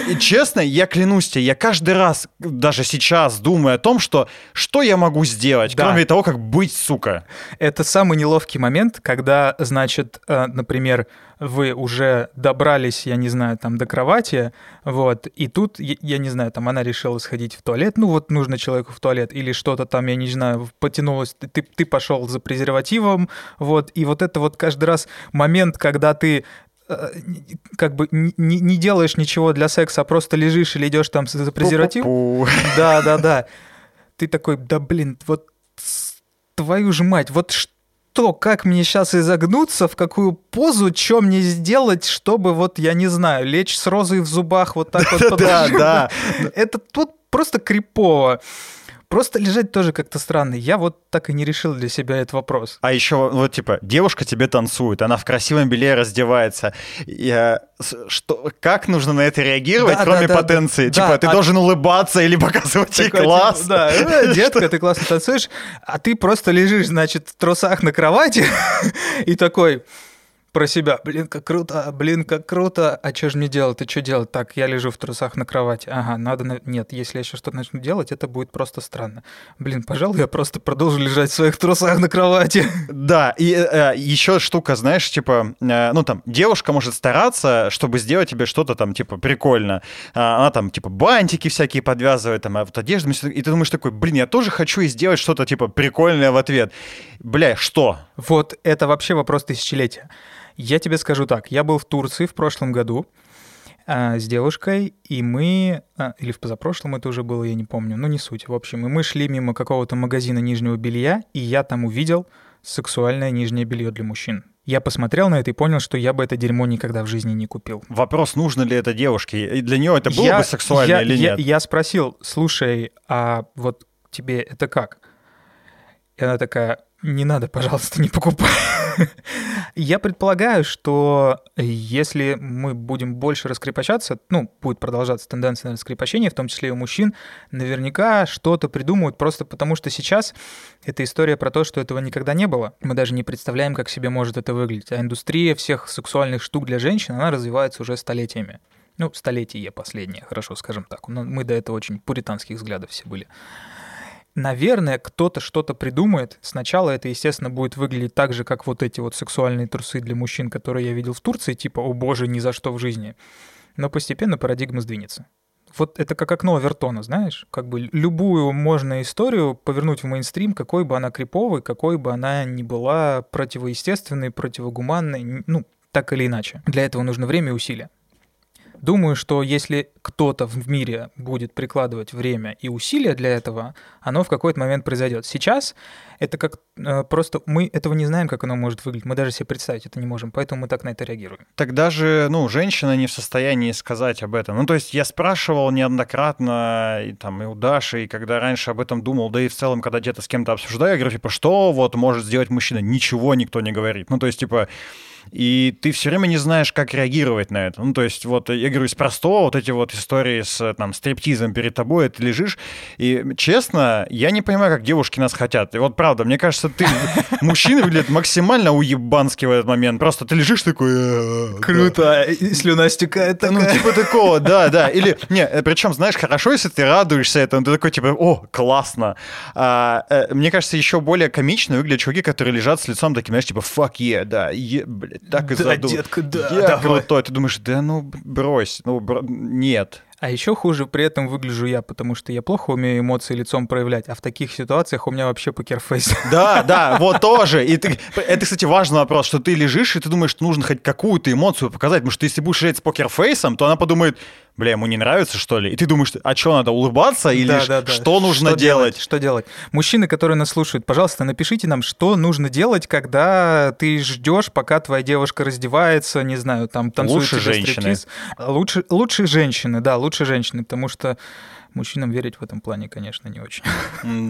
И честно, я клянусь тебе, я каждый раз, даже сейчас, думаю о том, что что я могу сделать, Да. кроме того, как быть, сука. Это самый неловкий момент, когда, значит, э, например, вы уже добрались, я не знаю, там до кровати, вот, и тут, я, не знаю, там она решила сходить в туалет, ну вот нужно человеку в туалет, или что-то там, я не знаю, потянулось, ты, ты, пошел за презервативом, вот, и вот это вот каждый раз момент, когда ты э, как бы не, не делаешь ничего для секса, а просто лежишь или идешь там за презервативом, Пу-пу-пу. да, да, да. Ты такой, да блин, вот твою же мать, вот что, как мне сейчас изогнуться, в какую позу, что мне сделать, чтобы вот, я не знаю, лечь с розой в зубах вот так вот Да, подложить? да. Это тут просто крипово. Просто лежать тоже как-то странно. Я вот так и не решил для себя этот вопрос. А еще вот типа девушка тебе танцует, она в красивом белье раздевается. Я, с- что, как нужно на это реагировать, Да, кроме да, да, потенции? да. типа Да, ты а- должен улыбаться или показывать ей Такой, типа, класс. Да, «Э, детка, ты классно танцуешь, а ты просто лежишь, значит, в трусах на кровати и такой, про себя. Блин, как круто, блин, как круто. А что же мне делать? Ты что делать? Так, я лежу в трусах на кровати. Ага, надо... На... Нет, если я сейчас что-то начну делать, это будет просто странно. Блин, пожалуй, я просто продолжу лежать в своих трусах на кровати. Да, и э, еще штука, знаешь, типа, э, ну там, девушка может стараться, чтобы сделать тебе что-то там, типа, прикольно. А, она там, типа, бантики всякие подвязывает, там, а вот одежду, и ты думаешь такой, блин, я тоже хочу и сделать что-то, типа, прикольное в ответ. Бля, что? Вот это вообще вопрос тысячелетия. Я тебе скажу так, я был в Турции в прошлом году а, с девушкой, и мы, а, или в позапрошлом это уже было, я не помню, но не суть. В общем, и мы шли мимо какого-то магазина нижнего белья, и я там увидел сексуальное нижнее белье для мужчин. Я посмотрел на это и понял, что я бы это дерьмо никогда в жизни не купил. Вопрос, нужно ли это девушке? И для нее это было я, бы сексуально я, или я, нет? Я спросил, слушай, а вот тебе это как? И она такая, не надо, пожалуйста, не покупай. Я предполагаю, что если мы будем больше раскрепощаться, ну, будет продолжаться тенденция на раскрепощение, в том числе и у мужчин, наверняка что-то придумают просто потому, что сейчас эта история про то, что этого никогда не было. Мы даже не представляем, как себе может это выглядеть. А индустрия всех сексуальных штук для женщин, она развивается уже столетиями. Ну, столетие последнее, хорошо, скажем так. Но мы до этого очень пуританских взглядов все были наверное, кто-то что-то придумает. Сначала это, естественно, будет выглядеть так же, как вот эти вот сексуальные трусы для мужчин, которые я видел в Турции, типа «О боже, ни за что в жизни». Но постепенно парадигма сдвинется. Вот это как окно Авертона, знаешь? Как бы любую можно историю повернуть в мейнстрим, какой бы она криповой, какой бы она ни была противоестественной, противогуманной, ну, так или иначе. Для этого нужно время и усилия. Думаю, что если кто-то в мире будет прикладывать время и усилия для этого, оно в какой-то момент произойдет. Сейчас это как э, просто мы этого не знаем, как оно может выглядеть. Мы даже себе представить это не можем, поэтому мы так на это реагируем. Тогда же, ну, женщина не в состоянии сказать об этом. Ну, то есть я спрашивал неоднократно и там и у Даши, и когда раньше об этом думал, да и в целом, когда где-то с кем-то обсуждаю, я говорю, типа, что вот может сделать мужчина? Ничего никто не говорит. Ну, то есть, типа, и ты все время не знаешь, как реагировать на это. Ну, то есть, вот, я говорю, из простого, вот эти вот истории с, там, стриптизом перед тобой, ты лежишь, и, честно, я не понимаю, как девушки нас хотят. И вот, правда, мне кажется, ты, мужчина выглядит максимально уебанский в этот момент. Просто ты лежишь такой... «Э, Круто, и слюна стекает Ну, типа такого, да, да. Или, не, э, причем, знаешь, хорошо, если ты радуешься этому, ты такой, типа, о, классно. А, э, мне кажется, еще более комично выглядят чуваки, которые лежат с лицом таким, знаешь, типа, fuck yeah, да, блядь, так и да, задумал. детка, да, Я крутой. Ты думаешь, да ну брось, ну нет. А еще хуже при этом выгляжу я, потому что я плохо умею эмоции лицом проявлять, а в таких ситуациях у меня вообще покерфейс. Да, да, вот тоже. И ты, это, кстати, важный вопрос, что ты лежишь, и ты думаешь, что нужно хоть какую-то эмоцию показать, потому что если будешь лежать с покерфейсом, то она подумает, бля, ему не нравится, что ли? И ты думаешь, а что, надо улыбаться или Да, да, да. что нужно Что делать? Что делать? Мужчины, которые нас слушают, пожалуйста, напишите нам, что нужно делать, когда ты ждешь, пока твоя девушка раздевается, не знаю, там танцует Лучше женщины. стриптиз. Лучше, лучше женщины, да, лучше женщины, потому что мужчинам верить в этом плане, конечно, не очень.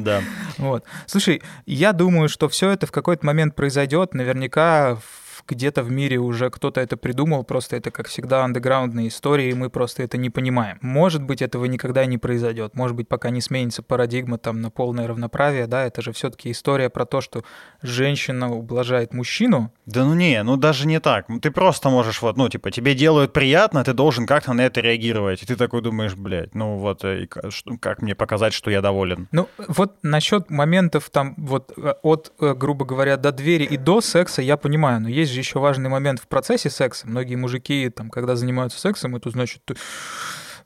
Да. Вот. Слушай, я думаю, что все это в какой-то момент произойдет. Наверняка в- где-то в мире уже кто-то это придумал, просто это, как всегда, андеграундные истории, и мы просто это не понимаем. Может быть, этого никогда не произойдет. Может быть, пока не сменится парадигма там на полное равноправие, да, это же все-таки история про то, что женщина ублажает мужчину. Да ну не, ну даже не так. Ты просто можешь вот, ну типа, тебе делают приятно, ты должен как-то на это реагировать. И ты такой думаешь, блядь, ну вот, э, и как мне показать, что я доволен? Ну, вот насчет моментов там вот э, от, э, грубо говоря, до двери и до секса я понимаю, но есть же еще важный момент в процессе секса. Многие мужики, там, когда занимаются сексом, это значит, ты,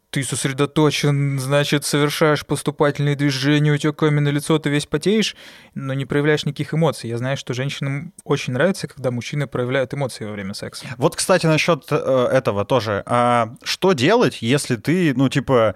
ты сосредоточен, значит, совершаешь поступательные движения, у тебя каменное лицо, ты весь потеешь, но не проявляешь никаких эмоций. Я знаю, что женщинам очень нравится, когда мужчины проявляют эмоции во время секса. Вот, кстати, насчет э, этого тоже. А что делать, если ты, ну, типа,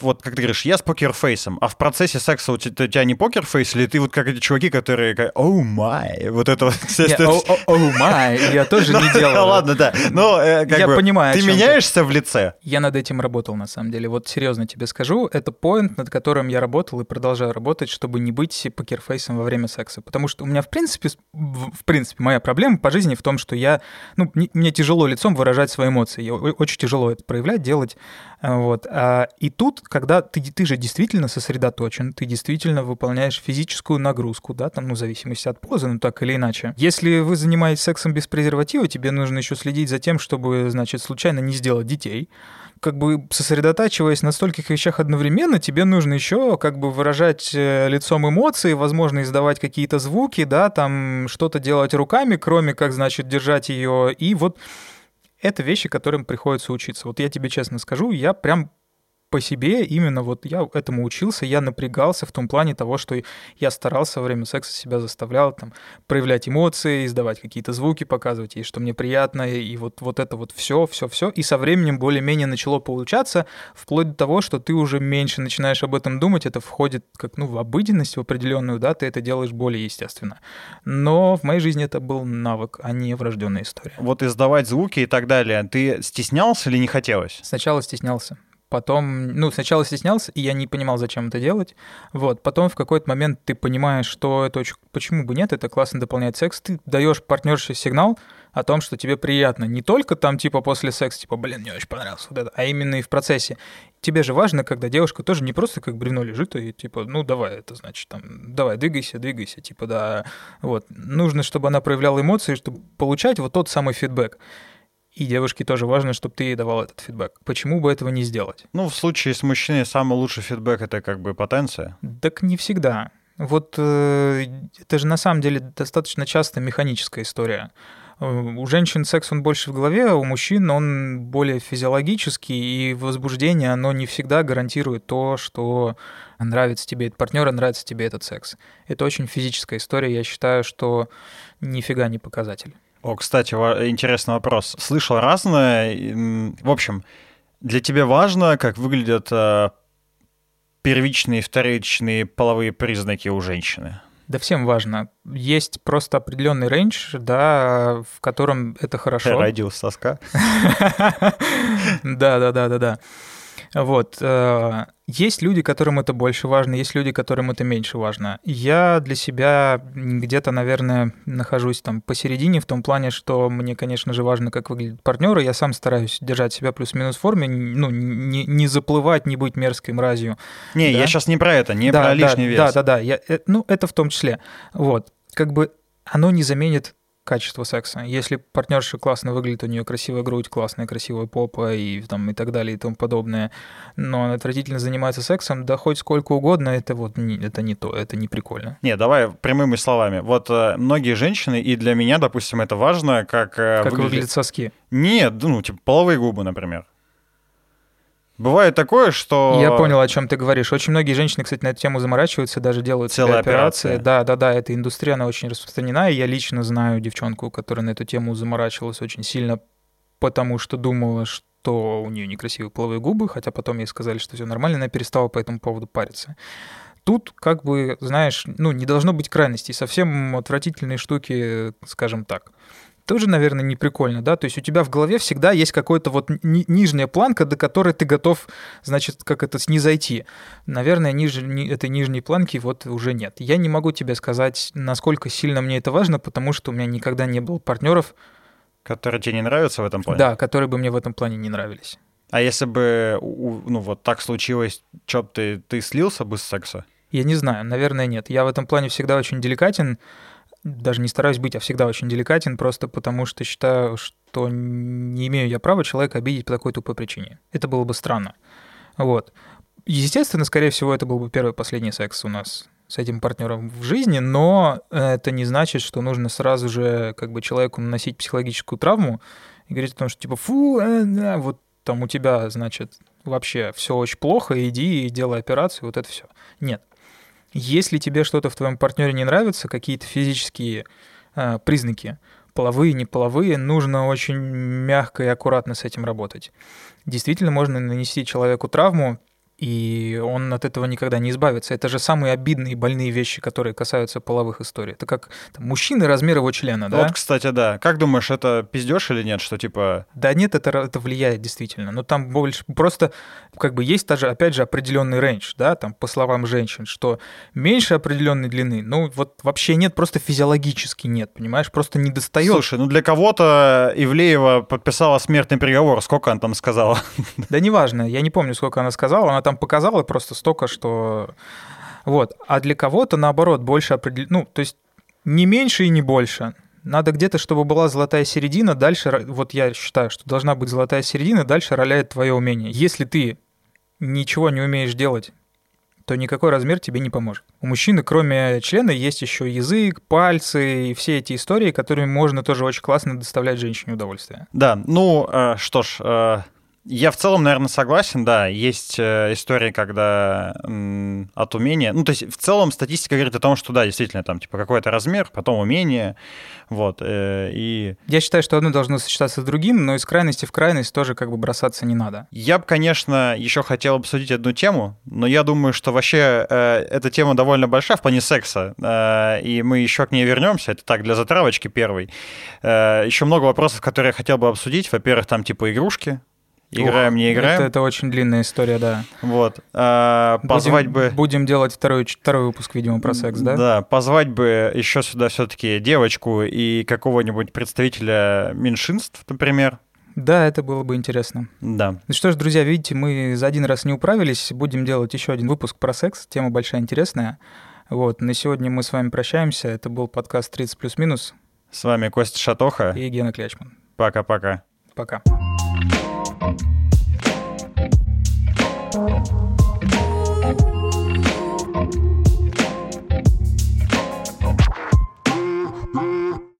вот как ты говоришь, я с покерфейсом, а в процессе секса у тебя, у тебя не покерфейс, или ты вот как эти чуваки, которые, как, оу май, вот это вот. Не, О о- о май, я тоже не делал. Ладно, да. Но э, Я понимаю, Ты меняешься в лице. Я над этим работал, на самом деле. Вот серьезно тебе скажу, это поинт, над которым я работал и продолжаю работать, чтобы не быть покерфейсом во время секса. Потому что у меня, в принципе, в принципе, моя проблема по жизни в том, что я, ну, мне- тяжело лицом выражать свои эмоции. Очень тяжело это проявлять, делать. А, Вот. А, И тут когда ты, ты же действительно сосредоточен, ты действительно выполняешь физическую нагрузку, да, там, ну, в зависимости от позы, ну, так или иначе. Если вы занимаетесь сексом без презерватива, тебе нужно еще следить за тем, чтобы, значит, случайно не сделать детей, как бы сосредотачиваясь на стольких вещах одновременно, тебе нужно еще как бы выражать э, лицом эмоции, возможно, издавать какие-то звуки, да, там что-то делать руками, кроме как, значит, держать ее. И вот это вещи, которым приходится учиться. Вот я тебе честно скажу, я прям по себе именно вот я этому учился, я напрягался в том плане того, что я старался во время секса себя заставлял там проявлять эмоции, издавать какие-то звуки, показывать ей, что мне приятно, и вот, вот это вот все, все, все. И со временем более-менее начало получаться, вплоть до того, что ты уже меньше начинаешь об этом думать, это входит как ну, в обыденность, в определенную, да, ты это делаешь более естественно. Но в моей жизни это был навык, а не врожденная история. Вот издавать звуки и так далее, ты стеснялся или не хотелось? Сначала стеснялся. Потом, ну, сначала стеснялся, и я не понимал, зачем это делать. Вот, потом в какой-то момент ты понимаешь, что это очень... Почему бы нет, это классно дополняет секс. Ты даешь партнерше сигнал о том, что тебе приятно. Не только там, типа, после секса, типа, блин, мне очень понравилось вот это, а именно и в процессе. Тебе же важно, когда девушка тоже не просто как бревно лежит, и типа, ну, давай, это значит, там, давай, двигайся, двигайся, типа, да, вот. Нужно, чтобы она проявляла эмоции, чтобы получать вот тот самый фидбэк. И девушке тоже важно, чтобы ты ей давал этот фидбэк. Почему бы этого не сделать? Ну, в случае с мужчиной самый лучший фидбэк — это как бы потенция. Так не всегда. Вот э, это же на самом деле достаточно часто механическая история. Э, у женщин секс он больше в голове, а у мужчин он более физиологический, и возбуждение, оно не всегда гарантирует то, что нравится тебе этот партнер, нравится тебе этот секс. Это очень физическая история, я считаю, что нифига не показатель. О, кстати, интересный вопрос. Слышал разное. В общем, для тебя важно, как выглядят э, первичные и вторичные половые признаки у женщины? Да всем важно. Есть просто определенный рейндж, да, в котором это хорошо. Радиус соска. Да, да, да, да, да. Вот. Э, есть люди, которым это больше важно, есть люди, которым это меньше важно. Я для себя где-то, наверное, нахожусь там посередине в том плане, что мне, конечно же, важно, как выглядят партнеры. Я сам стараюсь держать себя плюс-минус в форме, ну, не, не заплывать, не быть мерзкой мразью. Не, да? я сейчас не про это, не да, про лишний да, вес. Да, да, да. Я, э, ну, это в том числе. Вот. Как бы оно не заменит качество секса. Если партнерша классно выглядит, у нее красивая грудь, классная красивая попа и, там, и так далее и тому подобное, но она отвратительно занимается сексом, да хоть сколько угодно, это вот не, это не то, это не прикольно. Не, давай прямыми словами. Вот э, многие женщины, и для меня, допустим, это важно, как... Э, как выглядят, выглядят соски. Нет, ну, типа половые губы, например. Бывает такое, что... Я понял, о чем ты говоришь. Очень многие женщины, кстати, на эту тему заморачиваются, даже делают Целая операции. операция. Да, да, да, эта индустрия, она очень распространена, и я лично знаю девчонку, которая на эту тему заморачивалась очень сильно, потому что думала, что у нее некрасивые половые губы, хотя потом ей сказали, что все нормально, она перестала по этому поводу париться. Тут, как бы, знаешь, ну, не должно быть крайностей, совсем отвратительные штуки, скажем так тоже, наверное, не прикольно, да? То есть у тебя в голове всегда есть какая-то вот ни- нижняя планка, до которой ты готов, значит, как это, снизойти. Наверное, ниже ни, этой нижней планки вот уже нет. Я не могу тебе сказать, насколько сильно мне это важно, потому что у меня никогда не было партнеров. Которые тебе не нравятся в этом плане? Да, которые бы мне в этом плане не нравились. А если бы, ну, вот так случилось, что ты, ты слился бы с секса? Я не знаю, наверное, нет. Я в этом плане всегда очень деликатен даже не стараюсь быть, а всегда очень деликатен, просто потому что считаю, что не имею я права человека обидеть по такой тупой причине. Это было бы странно. Вот. Естественно, скорее всего, это был бы первый и последний секс у нас с этим партнером в жизни, но это не значит, что нужно сразу же как бы человеку наносить психологическую травму и говорить о том, что типа фу, э, э, вот там у тебя, значит, вообще все очень плохо, иди и делай операцию, вот это все. Нет. Если тебе что-то в твоем партнере не нравится, какие-то физические э, признаки, половые, неполовые, нужно очень мягко и аккуратно с этим работать. Действительно, можно нанести человеку травму, и он от этого никогда не избавится. Это же самые обидные больные вещи, которые касаются половых историй. Это как там, мужчины размер его члена, да? Вот, кстати, да. Как думаешь, это пиздешь или нет, что типа... Да нет, это, это влияет действительно. Но там больше просто как бы есть даже, опять же, определенный рейндж, да, там, по словам женщин, что меньше определенной длины, ну, вот вообще нет, просто физиологически нет, понимаешь, просто не достает. Слушай, ну для кого-то Ивлеева подписала смертный приговор, сколько она там сказала? Да неважно, я не помню, сколько она сказала, она она там показала просто столько, что... Вот. А для кого-то, наоборот, больше определенно... Ну, то есть не меньше и не больше. Надо где-то, чтобы была золотая середина, дальше, вот я считаю, что должна быть золотая середина, дальше роляет твое умение. Если ты ничего не умеешь делать, то никакой размер тебе не поможет. У мужчины, кроме члена, есть еще язык, пальцы и все эти истории, которыми можно тоже очень классно доставлять женщине удовольствие. Да, ну э, что ж, э, я в целом, наверное, согласен, да. Есть э, история, когда м, от умения... Ну, то есть в целом статистика говорит о том, что да, действительно, там, типа, какой-то размер, потом умение, вот, э, и... Я считаю, что одно должно сочетаться с другим, но из крайности в крайность тоже как бы бросаться не надо. Я бы, конечно, еще хотел обсудить одну тему, но я думаю, что вообще э, эта тема довольно большая в плане секса, э, и мы еще к ней вернемся. Это так, для затравочки первой. Э, еще много вопросов, которые я хотел бы обсудить. Во-первых, там, типа, игрушки, Играем, Ух, не играем. Это, это очень длинная история, да. Вот. А, позвать будем, бы... Будем делать второй, второй выпуск, видимо, про секс, да? Да, позвать бы еще сюда все-таки девочку и какого-нибудь представителя меньшинств, например. Да, это было бы интересно. Да. Ну что ж, друзья, видите, мы за один раз не управились. Будем делать еще один выпуск про секс. Тема большая, интересная. Вот, на сегодня мы с вами прощаемся. Это был подкаст 30 плюс-минус. С вами Костя Шатоха. И Гена Клячман. Пока-пока. Пока. -пока. Пока. Thank you.